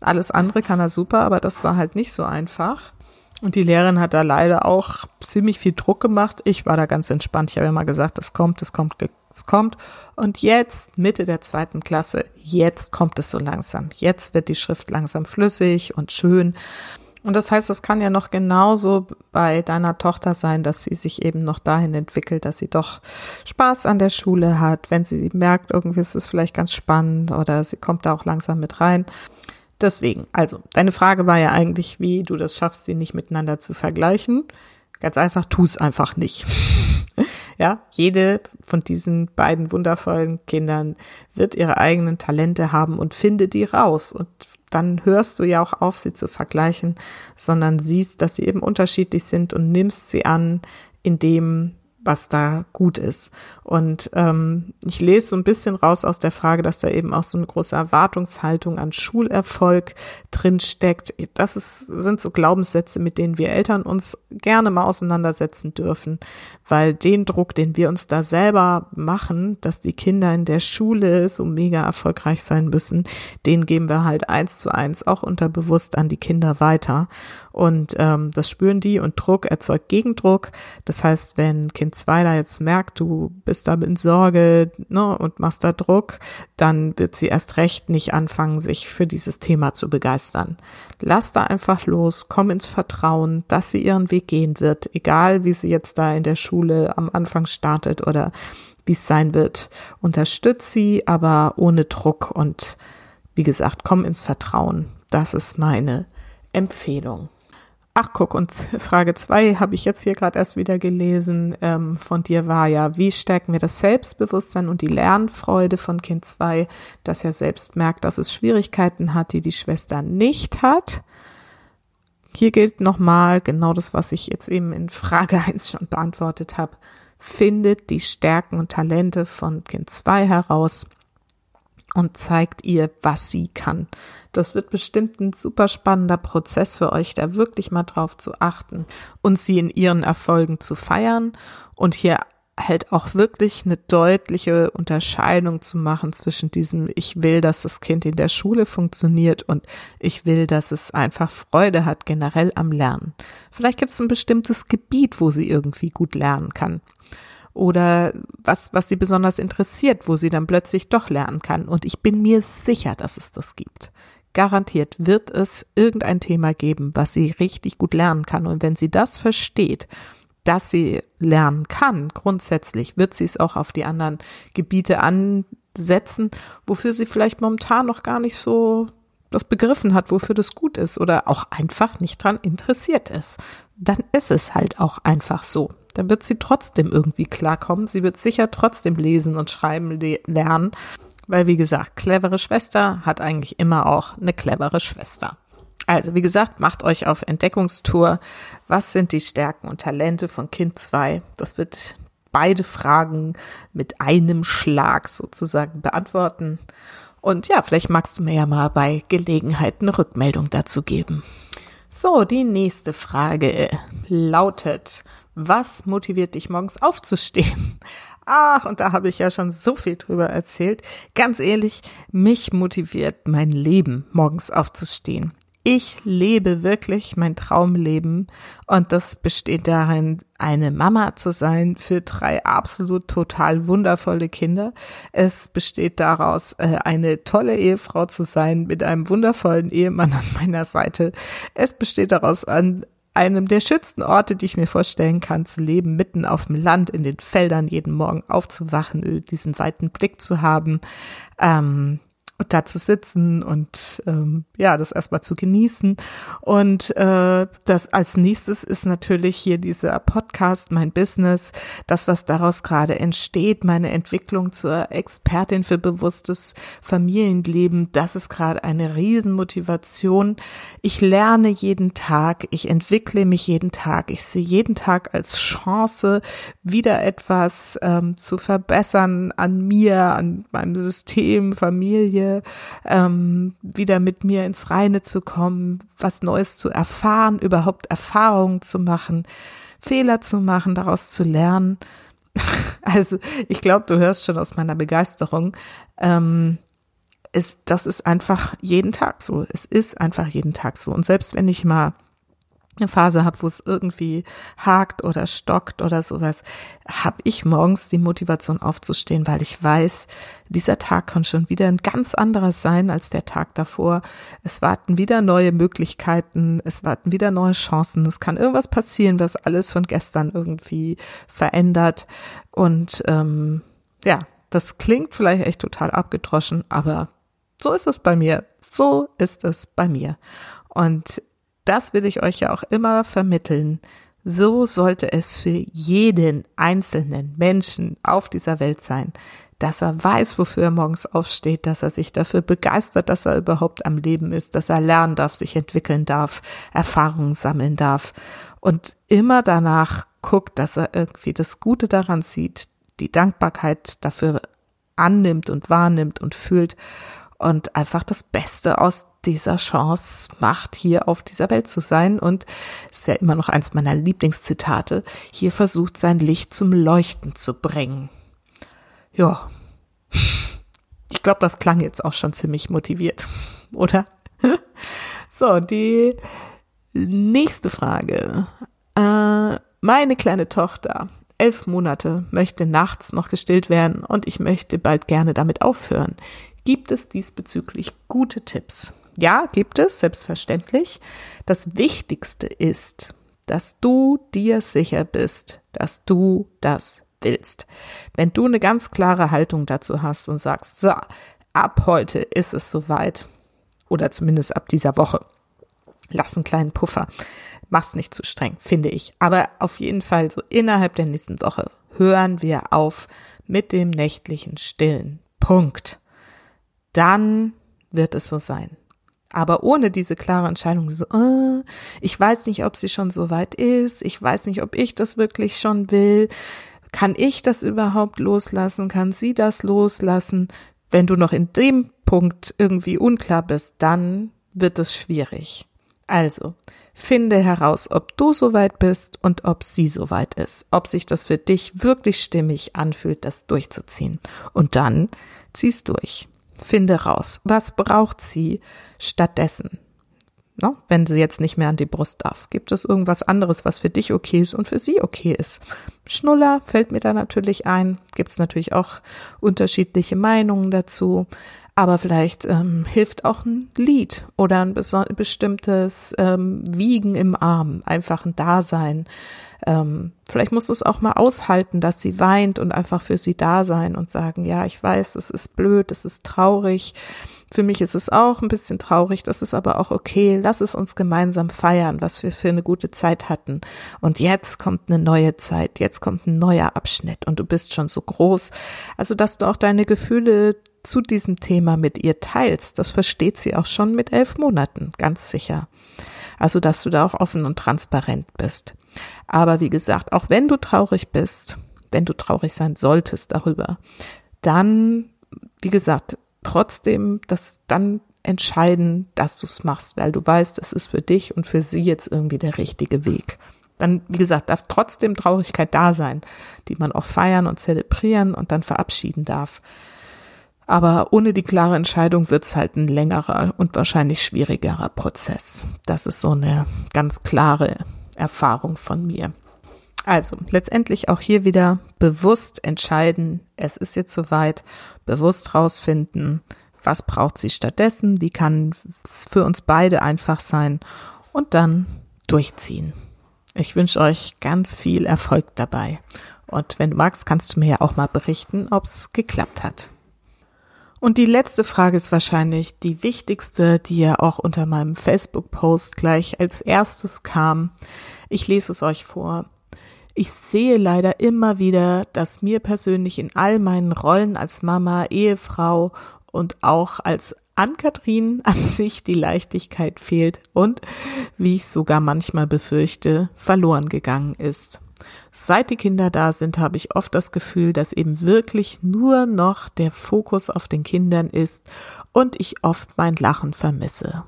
Alles andere kann er super, aber das war halt nicht so einfach. Und die Lehrerin hat da leider auch ziemlich viel Druck gemacht. Ich war da ganz entspannt. Ich habe immer gesagt, es kommt, es kommt, es kommt. Und jetzt, Mitte der zweiten Klasse, jetzt kommt es so langsam. Jetzt wird die Schrift langsam flüssig und schön. Und das heißt, es kann ja noch genauso bei deiner Tochter sein, dass sie sich eben noch dahin entwickelt, dass sie doch Spaß an der Schule hat, wenn sie merkt, irgendwie ist es vielleicht ganz spannend oder sie kommt da auch langsam mit rein. Deswegen, also, deine Frage war ja eigentlich, wie du das schaffst, sie nicht miteinander zu vergleichen. Ganz einfach, tu es einfach nicht. ja, jede von diesen beiden wundervollen Kindern wird ihre eigenen Talente haben und finde die raus und dann hörst du ja auch auf, sie zu vergleichen, sondern siehst, dass sie eben unterschiedlich sind und nimmst sie an in dem, was da gut ist. Und ähm, ich lese so ein bisschen raus aus der Frage, dass da eben auch so eine große Erwartungshaltung an Schulerfolg drin steckt. Das ist, sind so Glaubenssätze, mit denen wir Eltern uns gerne mal auseinandersetzen dürfen, weil den Druck, den wir uns da selber machen, dass die Kinder in der Schule so mega erfolgreich sein müssen, den geben wir halt eins zu eins auch unterbewusst an die Kinder weiter. Und ähm, das spüren die und Druck erzeugt Gegendruck. Das heißt, wenn Kind zwei da jetzt merkt, du bist da in Sorge ne, und machst da Druck, dann wird sie erst recht nicht anfangen, sich für dieses Thema zu begeistern. Lass da einfach los, komm ins Vertrauen, dass sie ihren Weg gehen wird, egal wie sie jetzt da in der Schule am Anfang startet oder wie es sein wird. Unterstütz sie, aber ohne Druck und wie gesagt, komm ins Vertrauen. Das ist meine Empfehlung. Ach, guck, und Frage zwei habe ich jetzt hier gerade erst wieder gelesen. Ähm, von dir war ja, wie stärken wir das Selbstbewusstsein und die Lernfreude von Kind zwei, dass er selbst merkt, dass es Schwierigkeiten hat, die die Schwester nicht hat. Hier gilt nochmal genau das, was ich jetzt eben in Frage eins schon beantwortet habe. Findet die Stärken und Talente von Kind zwei heraus und zeigt ihr, was sie kann. Das wird bestimmt ein super spannender Prozess für euch, da wirklich mal drauf zu achten und sie in ihren Erfolgen zu feiern und hier halt auch wirklich eine deutliche Unterscheidung zu machen zwischen diesem, ich will, dass das Kind in der Schule funktioniert und ich will, dass es einfach Freude hat generell am Lernen. Vielleicht gibt es ein bestimmtes Gebiet, wo sie irgendwie gut lernen kann. Oder was, was sie besonders interessiert, wo sie dann plötzlich doch lernen kann. Und ich bin mir sicher, dass es das gibt. Garantiert wird es irgendein Thema geben, was sie richtig gut lernen kann. Und wenn sie das versteht, dass sie lernen kann, grundsätzlich wird sie es auch auf die anderen Gebiete ansetzen, wofür sie vielleicht momentan noch gar nicht so das begriffen hat, wofür das gut ist oder auch einfach nicht dran interessiert ist. Dann ist es halt auch einfach so. Dann wird sie trotzdem irgendwie klarkommen. Sie wird sicher trotzdem lesen und schreiben lernen, weil wie gesagt, clevere Schwester hat eigentlich immer auch eine clevere Schwester. Also, wie gesagt, macht euch auf Entdeckungstour. Was sind die Stärken und Talente von Kind 2? Das wird beide Fragen mit einem Schlag sozusagen beantworten. Und ja, vielleicht magst du mir ja mal bei Gelegenheit eine Rückmeldung dazu geben. So, die nächste Frage lautet, was motiviert dich morgens aufzustehen? Ach, und da habe ich ja schon so viel drüber erzählt. Ganz ehrlich, mich motiviert mein Leben, morgens aufzustehen. Ich lebe wirklich mein Traumleben und das besteht darin, eine Mama zu sein für drei absolut total wundervolle Kinder. Es besteht daraus, äh, eine tolle Ehefrau zu sein mit einem wundervollen Ehemann an meiner Seite. Es besteht daraus, an einem der schönsten Orte, die ich mir vorstellen kann, zu leben, mitten auf dem Land, in den Feldern, jeden Morgen aufzuwachen, diesen weiten Blick zu haben. Ähm, und da zu sitzen und ähm, ja, das erstmal zu genießen. Und äh, das als nächstes ist natürlich hier dieser Podcast, mein Business, das, was daraus gerade entsteht, meine Entwicklung zur Expertin für bewusstes Familienleben. Das ist gerade eine Riesenmotivation. Ich lerne jeden Tag, ich entwickle mich jeden Tag, ich sehe jeden Tag als Chance, wieder etwas ähm, zu verbessern an mir, an meinem System, Familie ähm, wieder mit mir ins Reine zu kommen, was Neues zu erfahren, überhaupt Erfahrungen zu machen, Fehler zu machen, daraus zu lernen. Also ich glaube, du hörst schon aus meiner Begeisterung. Ähm, ist, das ist einfach jeden Tag so. Es ist einfach jeden Tag so. Und selbst wenn ich mal eine Phase habe, wo es irgendwie hakt oder stockt oder sowas, habe ich morgens die Motivation aufzustehen, weil ich weiß, dieser Tag kann schon wieder ein ganz anderes sein als der Tag davor. Es warten wieder neue Möglichkeiten, es warten wieder neue Chancen. Es kann irgendwas passieren, was alles von gestern irgendwie verändert. Und ähm, ja, das klingt vielleicht echt total abgedroschen, aber so ist es bei mir. So ist es bei mir. Und das will ich euch ja auch immer vermitteln. So sollte es für jeden einzelnen Menschen auf dieser Welt sein, dass er weiß, wofür er morgens aufsteht, dass er sich dafür begeistert, dass er überhaupt am Leben ist, dass er lernen darf, sich entwickeln darf, Erfahrungen sammeln darf und immer danach guckt, dass er irgendwie das Gute daran sieht, die Dankbarkeit dafür annimmt und wahrnimmt und fühlt und einfach das Beste aus dieser Chance macht, hier auf dieser Welt zu sein. Und ist ja immer noch eins meiner Lieblingszitate, hier versucht sein Licht zum Leuchten zu bringen. Ja. Ich glaube, das klang jetzt auch schon ziemlich motiviert, oder? So, die nächste Frage. Äh, meine kleine Tochter, elf Monate, möchte nachts noch gestillt werden und ich möchte bald gerne damit aufhören. Gibt es diesbezüglich gute Tipps? Ja, gibt es, selbstverständlich. Das Wichtigste ist, dass du dir sicher bist, dass du das willst. Wenn du eine ganz klare Haltung dazu hast und sagst, so, ab heute ist es soweit, oder zumindest ab dieser Woche, lass einen kleinen Puffer. Mach's nicht zu streng, finde ich. Aber auf jeden Fall so innerhalb der nächsten Woche hören wir auf mit dem nächtlichen Stillen. Punkt dann wird es so sein. Aber ohne diese klare Entscheidung, so, äh, ich weiß nicht, ob sie schon so weit ist, ich weiß nicht, ob ich das wirklich schon will, kann ich das überhaupt loslassen, kann sie das loslassen? Wenn du noch in dem Punkt irgendwie unklar bist, dann wird es schwierig. Also, finde heraus, ob du soweit bist und ob sie soweit ist, ob sich das für dich wirklich stimmig anfühlt, das durchzuziehen. Und dann zieh's durch. Finde raus, was braucht sie stattdessen? No, wenn sie jetzt nicht mehr an die Brust darf. Gibt es irgendwas anderes, was für dich okay ist und für sie okay ist? Schnuller fällt mir da natürlich ein. Gibt es natürlich auch unterschiedliche Meinungen dazu. Aber vielleicht ähm, hilft auch ein Lied oder ein bestimmtes ähm, Wiegen im Arm, einfach ein Dasein. Ähm, vielleicht musst du es auch mal aushalten, dass sie weint und einfach für sie da sein und sagen, ja, ich weiß, es ist blöd, es ist traurig. Für mich ist es auch ein bisschen traurig, das ist aber auch okay. Lass es uns gemeinsam feiern, was wir für eine gute Zeit hatten. Und jetzt kommt eine neue Zeit, jetzt kommt ein neuer Abschnitt und du bist schon so groß. Also, dass du auch deine Gefühle zu diesem Thema mit ihr teilst. Das versteht sie auch schon mit elf Monaten, ganz sicher. Also, dass du da auch offen und transparent bist. Aber wie gesagt, auch wenn du traurig bist, wenn du traurig sein solltest darüber, dann, wie gesagt, trotzdem das dann entscheiden, dass du es machst, weil du weißt, es ist für dich und für sie jetzt irgendwie der richtige Weg. Dann, wie gesagt, darf trotzdem Traurigkeit da sein, die man auch feiern und zelebrieren und dann verabschieden darf. Aber ohne die klare Entscheidung wird es halt ein längerer und wahrscheinlich schwierigerer Prozess. Das ist so eine ganz klare Erfahrung von mir. Also letztendlich auch hier wieder bewusst entscheiden, es ist jetzt soweit, bewusst rausfinden, was braucht sie stattdessen, wie kann es für uns beide einfach sein und dann durchziehen. Ich wünsche euch ganz viel Erfolg dabei. Und wenn du magst, kannst du mir ja auch mal berichten, ob es geklappt hat. Und die letzte Frage ist wahrscheinlich die wichtigste, die ja auch unter meinem Facebook-Post gleich als erstes kam. Ich lese es euch vor. Ich sehe leider immer wieder, dass mir persönlich in all meinen Rollen als Mama, Ehefrau und auch als Ann-Kathrin an sich die Leichtigkeit fehlt und, wie ich sogar manchmal befürchte, verloren gegangen ist. Seit die Kinder da sind, habe ich oft das Gefühl, dass eben wirklich nur noch der Fokus auf den Kindern ist und ich oft mein Lachen vermisse.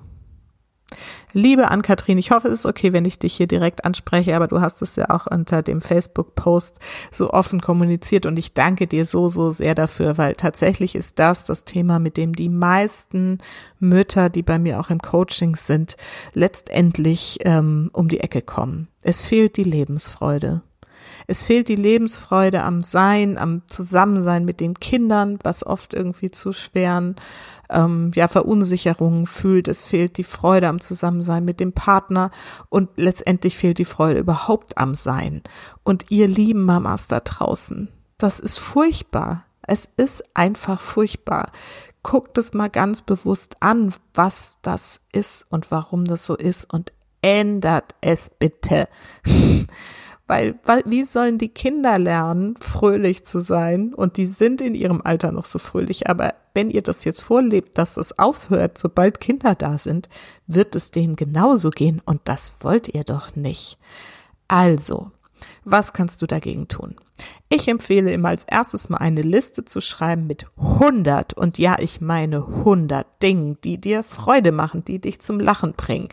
Liebe Ann-Kathrin, ich hoffe, es ist okay, wenn ich dich hier direkt anspreche, aber du hast es ja auch unter dem Facebook-Post so offen kommuniziert und ich danke dir so, so sehr dafür, weil tatsächlich ist das das Thema, mit dem die meisten Mütter, die bei mir auch im Coaching sind, letztendlich ähm, um die Ecke kommen. Es fehlt die Lebensfreude. Es fehlt die Lebensfreude am Sein, am Zusammensein mit den Kindern, was oft irgendwie zu schweren ähm, ja, Verunsicherungen fühlt. Es fehlt die Freude am Zusammensein mit dem Partner und letztendlich fehlt die Freude überhaupt am Sein. Und ihr lieben Mamas da draußen, das ist furchtbar. Es ist einfach furchtbar. Guckt es mal ganz bewusst an, was das ist und warum das so ist und ändert es bitte. Weil, wie sollen die Kinder lernen, fröhlich zu sein? Und die sind in ihrem Alter noch so fröhlich. Aber wenn ihr das jetzt vorlebt, dass es aufhört, sobald Kinder da sind, wird es denen genauso gehen. Und das wollt ihr doch nicht. Also, was kannst du dagegen tun? Ich empfehle immer als erstes mal eine Liste zu schreiben mit 100 und ja, ich meine 100 Dingen, die dir Freude machen, die dich zum Lachen bringen.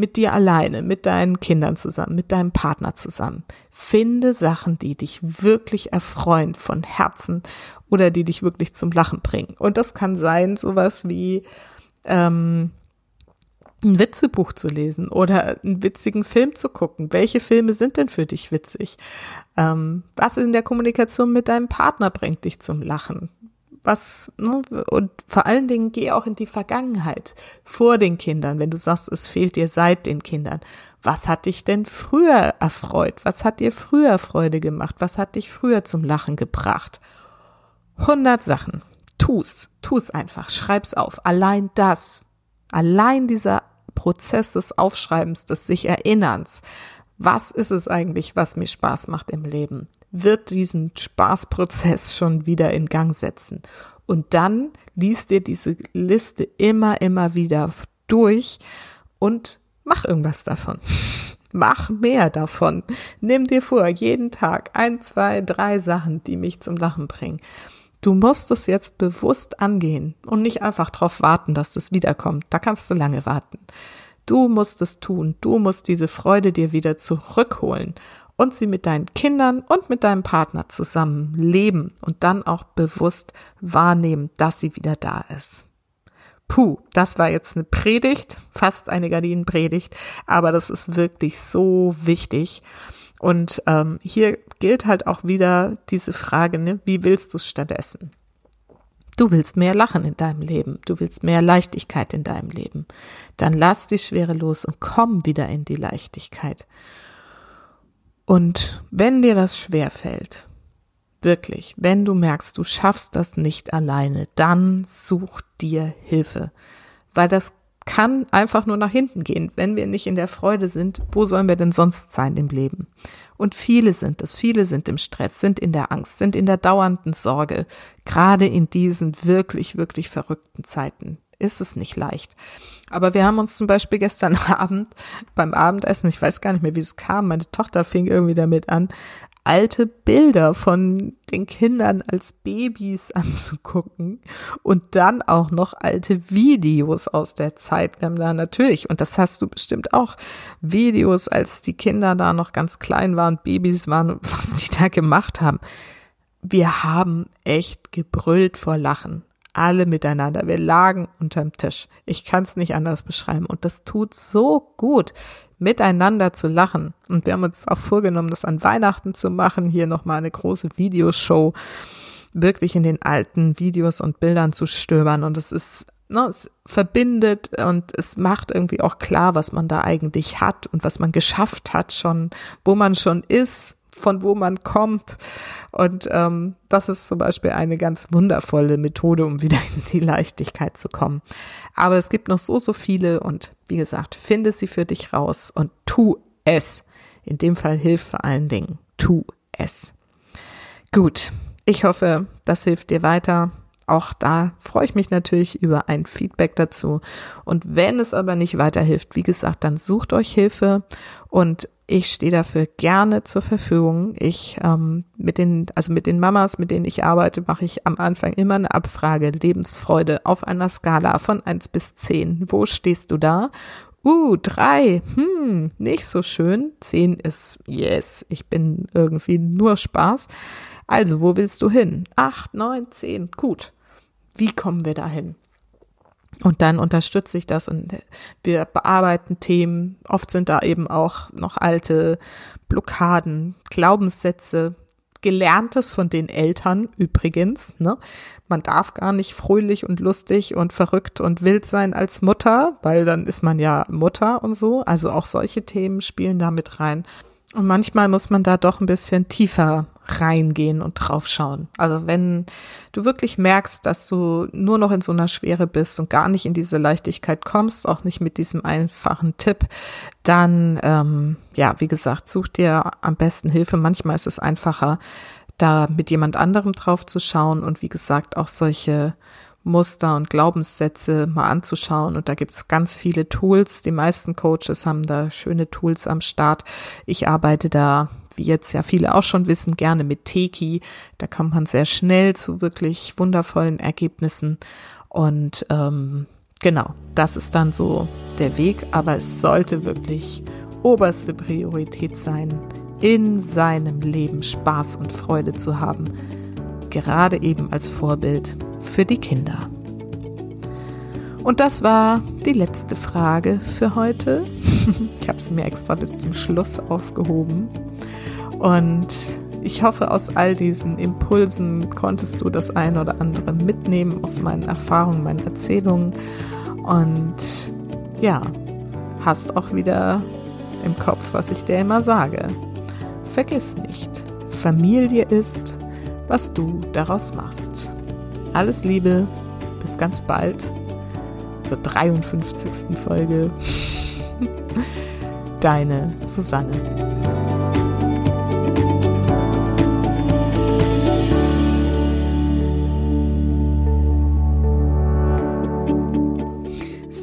Mit dir alleine, mit deinen Kindern zusammen, mit deinem Partner zusammen. Finde Sachen, die dich wirklich erfreuen von Herzen oder die dich wirklich zum Lachen bringen. Und das kann sein sowas wie ähm, ein Witzebuch zu lesen oder einen witzigen Film zu gucken. Welche Filme sind denn für dich witzig? Ähm, was in der Kommunikation mit deinem Partner bringt dich zum Lachen? Was, ne? und vor allen Dingen geh auch in die Vergangenheit vor den Kindern, wenn du sagst, es fehlt dir seit den Kindern. Was hat dich denn früher erfreut? Was hat dir früher Freude gemacht? Was hat dich früher zum Lachen gebracht? 100 Sachen. Tu's, tu's einfach, schreib's auf. Allein das, allein dieser Prozess des Aufschreibens, des sich Erinnerns. Was ist es eigentlich, was mir Spaß macht im Leben? Wird diesen Spaßprozess schon wieder in Gang setzen. Und dann liest dir diese Liste immer, immer wieder durch und mach irgendwas davon. Mach mehr davon. Nimm dir vor, jeden Tag ein, zwei, drei Sachen, die mich zum Lachen bringen. Du musst es jetzt bewusst angehen und nicht einfach darauf warten, dass das wiederkommt. Da kannst du lange warten. Du musst es tun. Du musst diese Freude dir wieder zurückholen und sie mit deinen Kindern und mit deinem Partner zusammen leben und dann auch bewusst wahrnehmen, dass sie wieder da ist. Puh, das war jetzt eine Predigt, fast eine Gardinenpredigt, aber das ist wirklich so wichtig. Und ähm, hier gilt halt auch wieder diese Frage, ne, wie willst du es stattdessen? Du willst mehr Lachen in deinem Leben, du willst mehr Leichtigkeit in deinem Leben. Dann lass die Schwere los und komm wieder in die Leichtigkeit. Und wenn dir das schwer fällt, wirklich, wenn du merkst, du schaffst das nicht alleine, dann such dir Hilfe, weil das kann einfach nur nach hinten gehen. Wenn wir nicht in der Freude sind, wo sollen wir denn sonst sein im Leben? Und viele sind es, viele sind im Stress, sind in der Angst, sind in der dauernden Sorge, gerade in diesen wirklich, wirklich verrückten Zeiten ist es nicht leicht. Aber wir haben uns zum Beispiel gestern Abend beim Abendessen, ich weiß gar nicht mehr, wie es kam, meine Tochter fing irgendwie damit an, alte Bilder von den Kindern als Babys anzugucken und dann auch noch alte Videos aus der Zeit. Wir haben da natürlich, und das hast du bestimmt auch, Videos, als die Kinder da noch ganz klein waren, Babys waren was die da gemacht haben. Wir haben echt gebrüllt vor Lachen alle miteinander. Wir lagen unterm Tisch. Ich kann es nicht anders beschreiben. Und das tut so gut, miteinander zu lachen. Und wir haben uns auch vorgenommen, das an Weihnachten zu machen. Hier nochmal eine große Videoshow. Wirklich in den alten Videos und Bildern zu stöbern. Und es ist Ne, es verbindet und es macht irgendwie auch klar, was man da eigentlich hat und was man geschafft hat schon, wo man schon ist von wo man kommt. Und ähm, das ist zum Beispiel eine ganz wundervolle Methode, um wieder in die Leichtigkeit zu kommen. Aber es gibt noch so, so viele und wie gesagt, finde sie für dich raus und tu es. In dem Fall hilft vor allen Dingen, tu es. Gut, ich hoffe, das hilft dir weiter. Auch da freue ich mich natürlich über ein Feedback dazu. Und wenn es aber nicht weiterhilft, wie gesagt, dann sucht euch Hilfe und ich stehe dafür gerne zur Verfügung. Ich ähm, mit den, also mit den Mamas, mit denen ich arbeite, mache ich am Anfang immer eine Abfrage Lebensfreude auf einer Skala von eins bis zehn. Wo stehst du da? Uh, drei, hm, nicht so schön. Zehn ist yes, ich bin irgendwie nur Spaß. Also, wo willst du hin? Acht, neun, zehn, gut. Wie kommen wir dahin? Und dann unterstütze ich das und wir bearbeiten Themen. Oft sind da eben auch noch alte Blockaden, Glaubenssätze, Gelerntes von den Eltern übrigens. Ne? Man darf gar nicht fröhlich und lustig und verrückt und wild sein als Mutter, weil dann ist man ja Mutter und so. Also auch solche Themen spielen da mit rein. Und manchmal muss man da doch ein bisschen tiefer reingehen und draufschauen. Also wenn du wirklich merkst, dass du nur noch in so einer Schwere bist und gar nicht in diese Leichtigkeit kommst, auch nicht mit diesem einfachen Tipp, dann, ähm, ja, wie gesagt, such dir am besten Hilfe. Manchmal ist es einfacher, da mit jemand anderem drauf zu schauen und wie gesagt auch solche Muster und Glaubenssätze mal anzuschauen. Und da gibt's ganz viele Tools. Die meisten Coaches haben da schöne Tools am Start. Ich arbeite da wie jetzt ja viele auch schon wissen, gerne mit Teki. Da kommt man sehr schnell zu wirklich wundervollen Ergebnissen. Und ähm, genau, das ist dann so der Weg. Aber es sollte wirklich oberste Priorität sein, in seinem Leben Spaß und Freude zu haben. Gerade eben als Vorbild für die Kinder. Und das war die letzte Frage für heute. Ich habe sie mir extra bis zum Schluss aufgehoben. Und ich hoffe, aus all diesen Impulsen konntest du das eine oder andere mitnehmen aus meinen Erfahrungen, meinen Erzählungen. Und ja, hast auch wieder im Kopf, was ich dir immer sage. Vergiss nicht, Familie ist, was du daraus machst. Alles Liebe, bis ganz bald zur 53. Folge. Deine Susanne.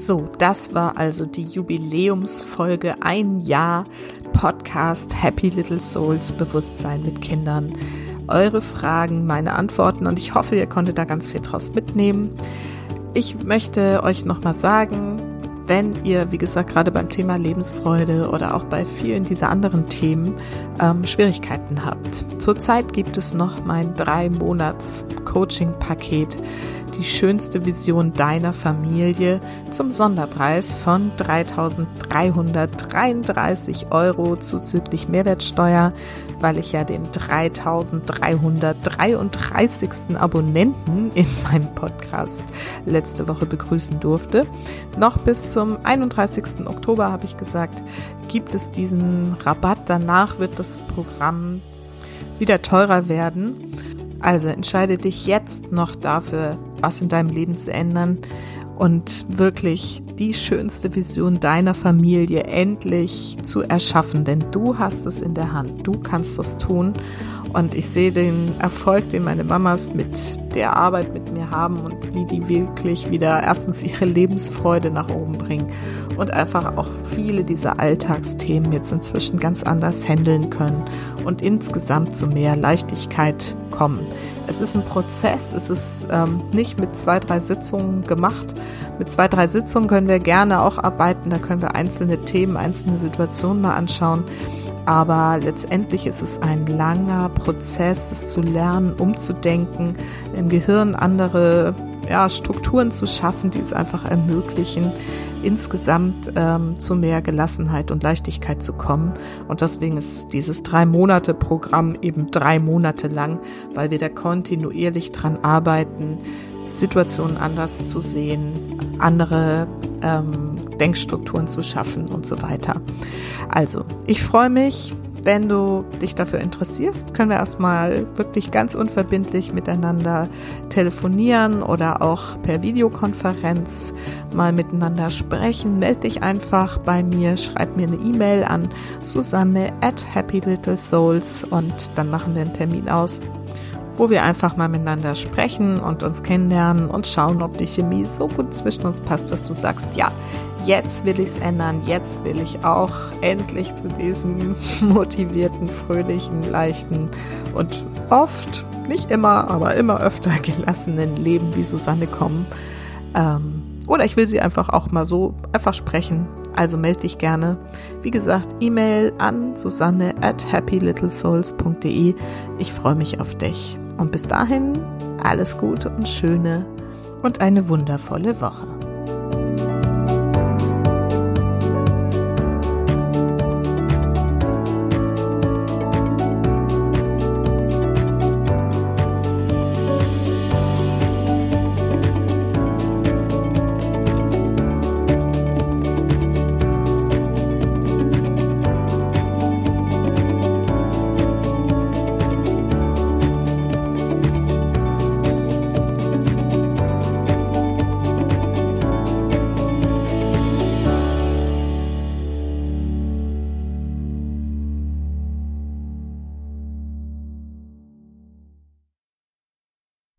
So, das war also die Jubiläumsfolge ein Jahr Podcast Happy Little Souls Bewusstsein mit Kindern. Eure Fragen, meine Antworten und ich hoffe, ihr konntet da ganz viel draus mitnehmen. Ich möchte euch nochmal sagen, wenn ihr, wie gesagt, gerade beim Thema Lebensfreude oder auch bei vielen dieser anderen Themen ähm, Schwierigkeiten habt. Zurzeit gibt es noch mein drei Monats Coaching-Paket die schönste Vision deiner Familie zum Sonderpreis von 3.333 Euro zuzüglich Mehrwertsteuer, weil ich ja den 3.333. Abonnenten in meinem Podcast letzte Woche begrüßen durfte. Noch bis zum 31. Oktober habe ich gesagt, gibt es diesen Rabatt. Danach wird das Programm wieder teurer werden. Also entscheide dich jetzt noch dafür, was in deinem Leben zu ändern und wirklich die schönste Vision deiner Familie endlich zu erschaffen, denn du hast es in der Hand, du kannst das tun und ich sehe den Erfolg, den meine Mamas mit der Arbeit mit mir haben und wie die wirklich wieder erstens ihre Lebensfreude nach oben bringen und einfach auch viele dieser Alltagsthemen jetzt inzwischen ganz anders handeln können und insgesamt zu mehr Leichtigkeit kommen. Es ist ein Prozess, es ist ähm, nicht mit zwei, drei Sitzungen gemacht. Mit zwei, drei Sitzungen können wir gerne auch arbeiten, da können wir einzelne Themen, einzelne Situationen mal anschauen. Aber letztendlich ist es ein langer Prozess, es zu lernen, umzudenken, im Gehirn andere ja, Strukturen zu schaffen, die es einfach ermöglichen, insgesamt ähm, zu mehr Gelassenheit und Leichtigkeit zu kommen. Und deswegen ist dieses Drei-Monate-Programm eben drei Monate lang, weil wir da kontinuierlich dran arbeiten, Situationen anders zu sehen, andere ähm, Denkstrukturen zu schaffen und so weiter. Also, ich freue mich, wenn du dich dafür interessierst, können wir erstmal wirklich ganz unverbindlich miteinander telefonieren oder auch per Videokonferenz mal miteinander sprechen. Meld dich einfach bei mir, schreib mir eine E-Mail an Susanne at Happy Little Souls und dann machen wir einen Termin aus wo wir einfach mal miteinander sprechen und uns kennenlernen und schauen, ob die Chemie so gut zwischen uns passt, dass du sagst, ja, jetzt will ich es ändern, jetzt will ich auch endlich zu diesem motivierten, fröhlichen, leichten und oft, nicht immer, aber immer öfter gelassenen Leben wie Susanne kommen. Ähm, oder ich will sie einfach auch mal so einfach sprechen. Also melde dich gerne. Wie gesagt, E-Mail an susanne at happylittlesouls.de. Ich freue mich auf dich. Und bis dahin alles Gute und Schöne und eine wundervolle Woche.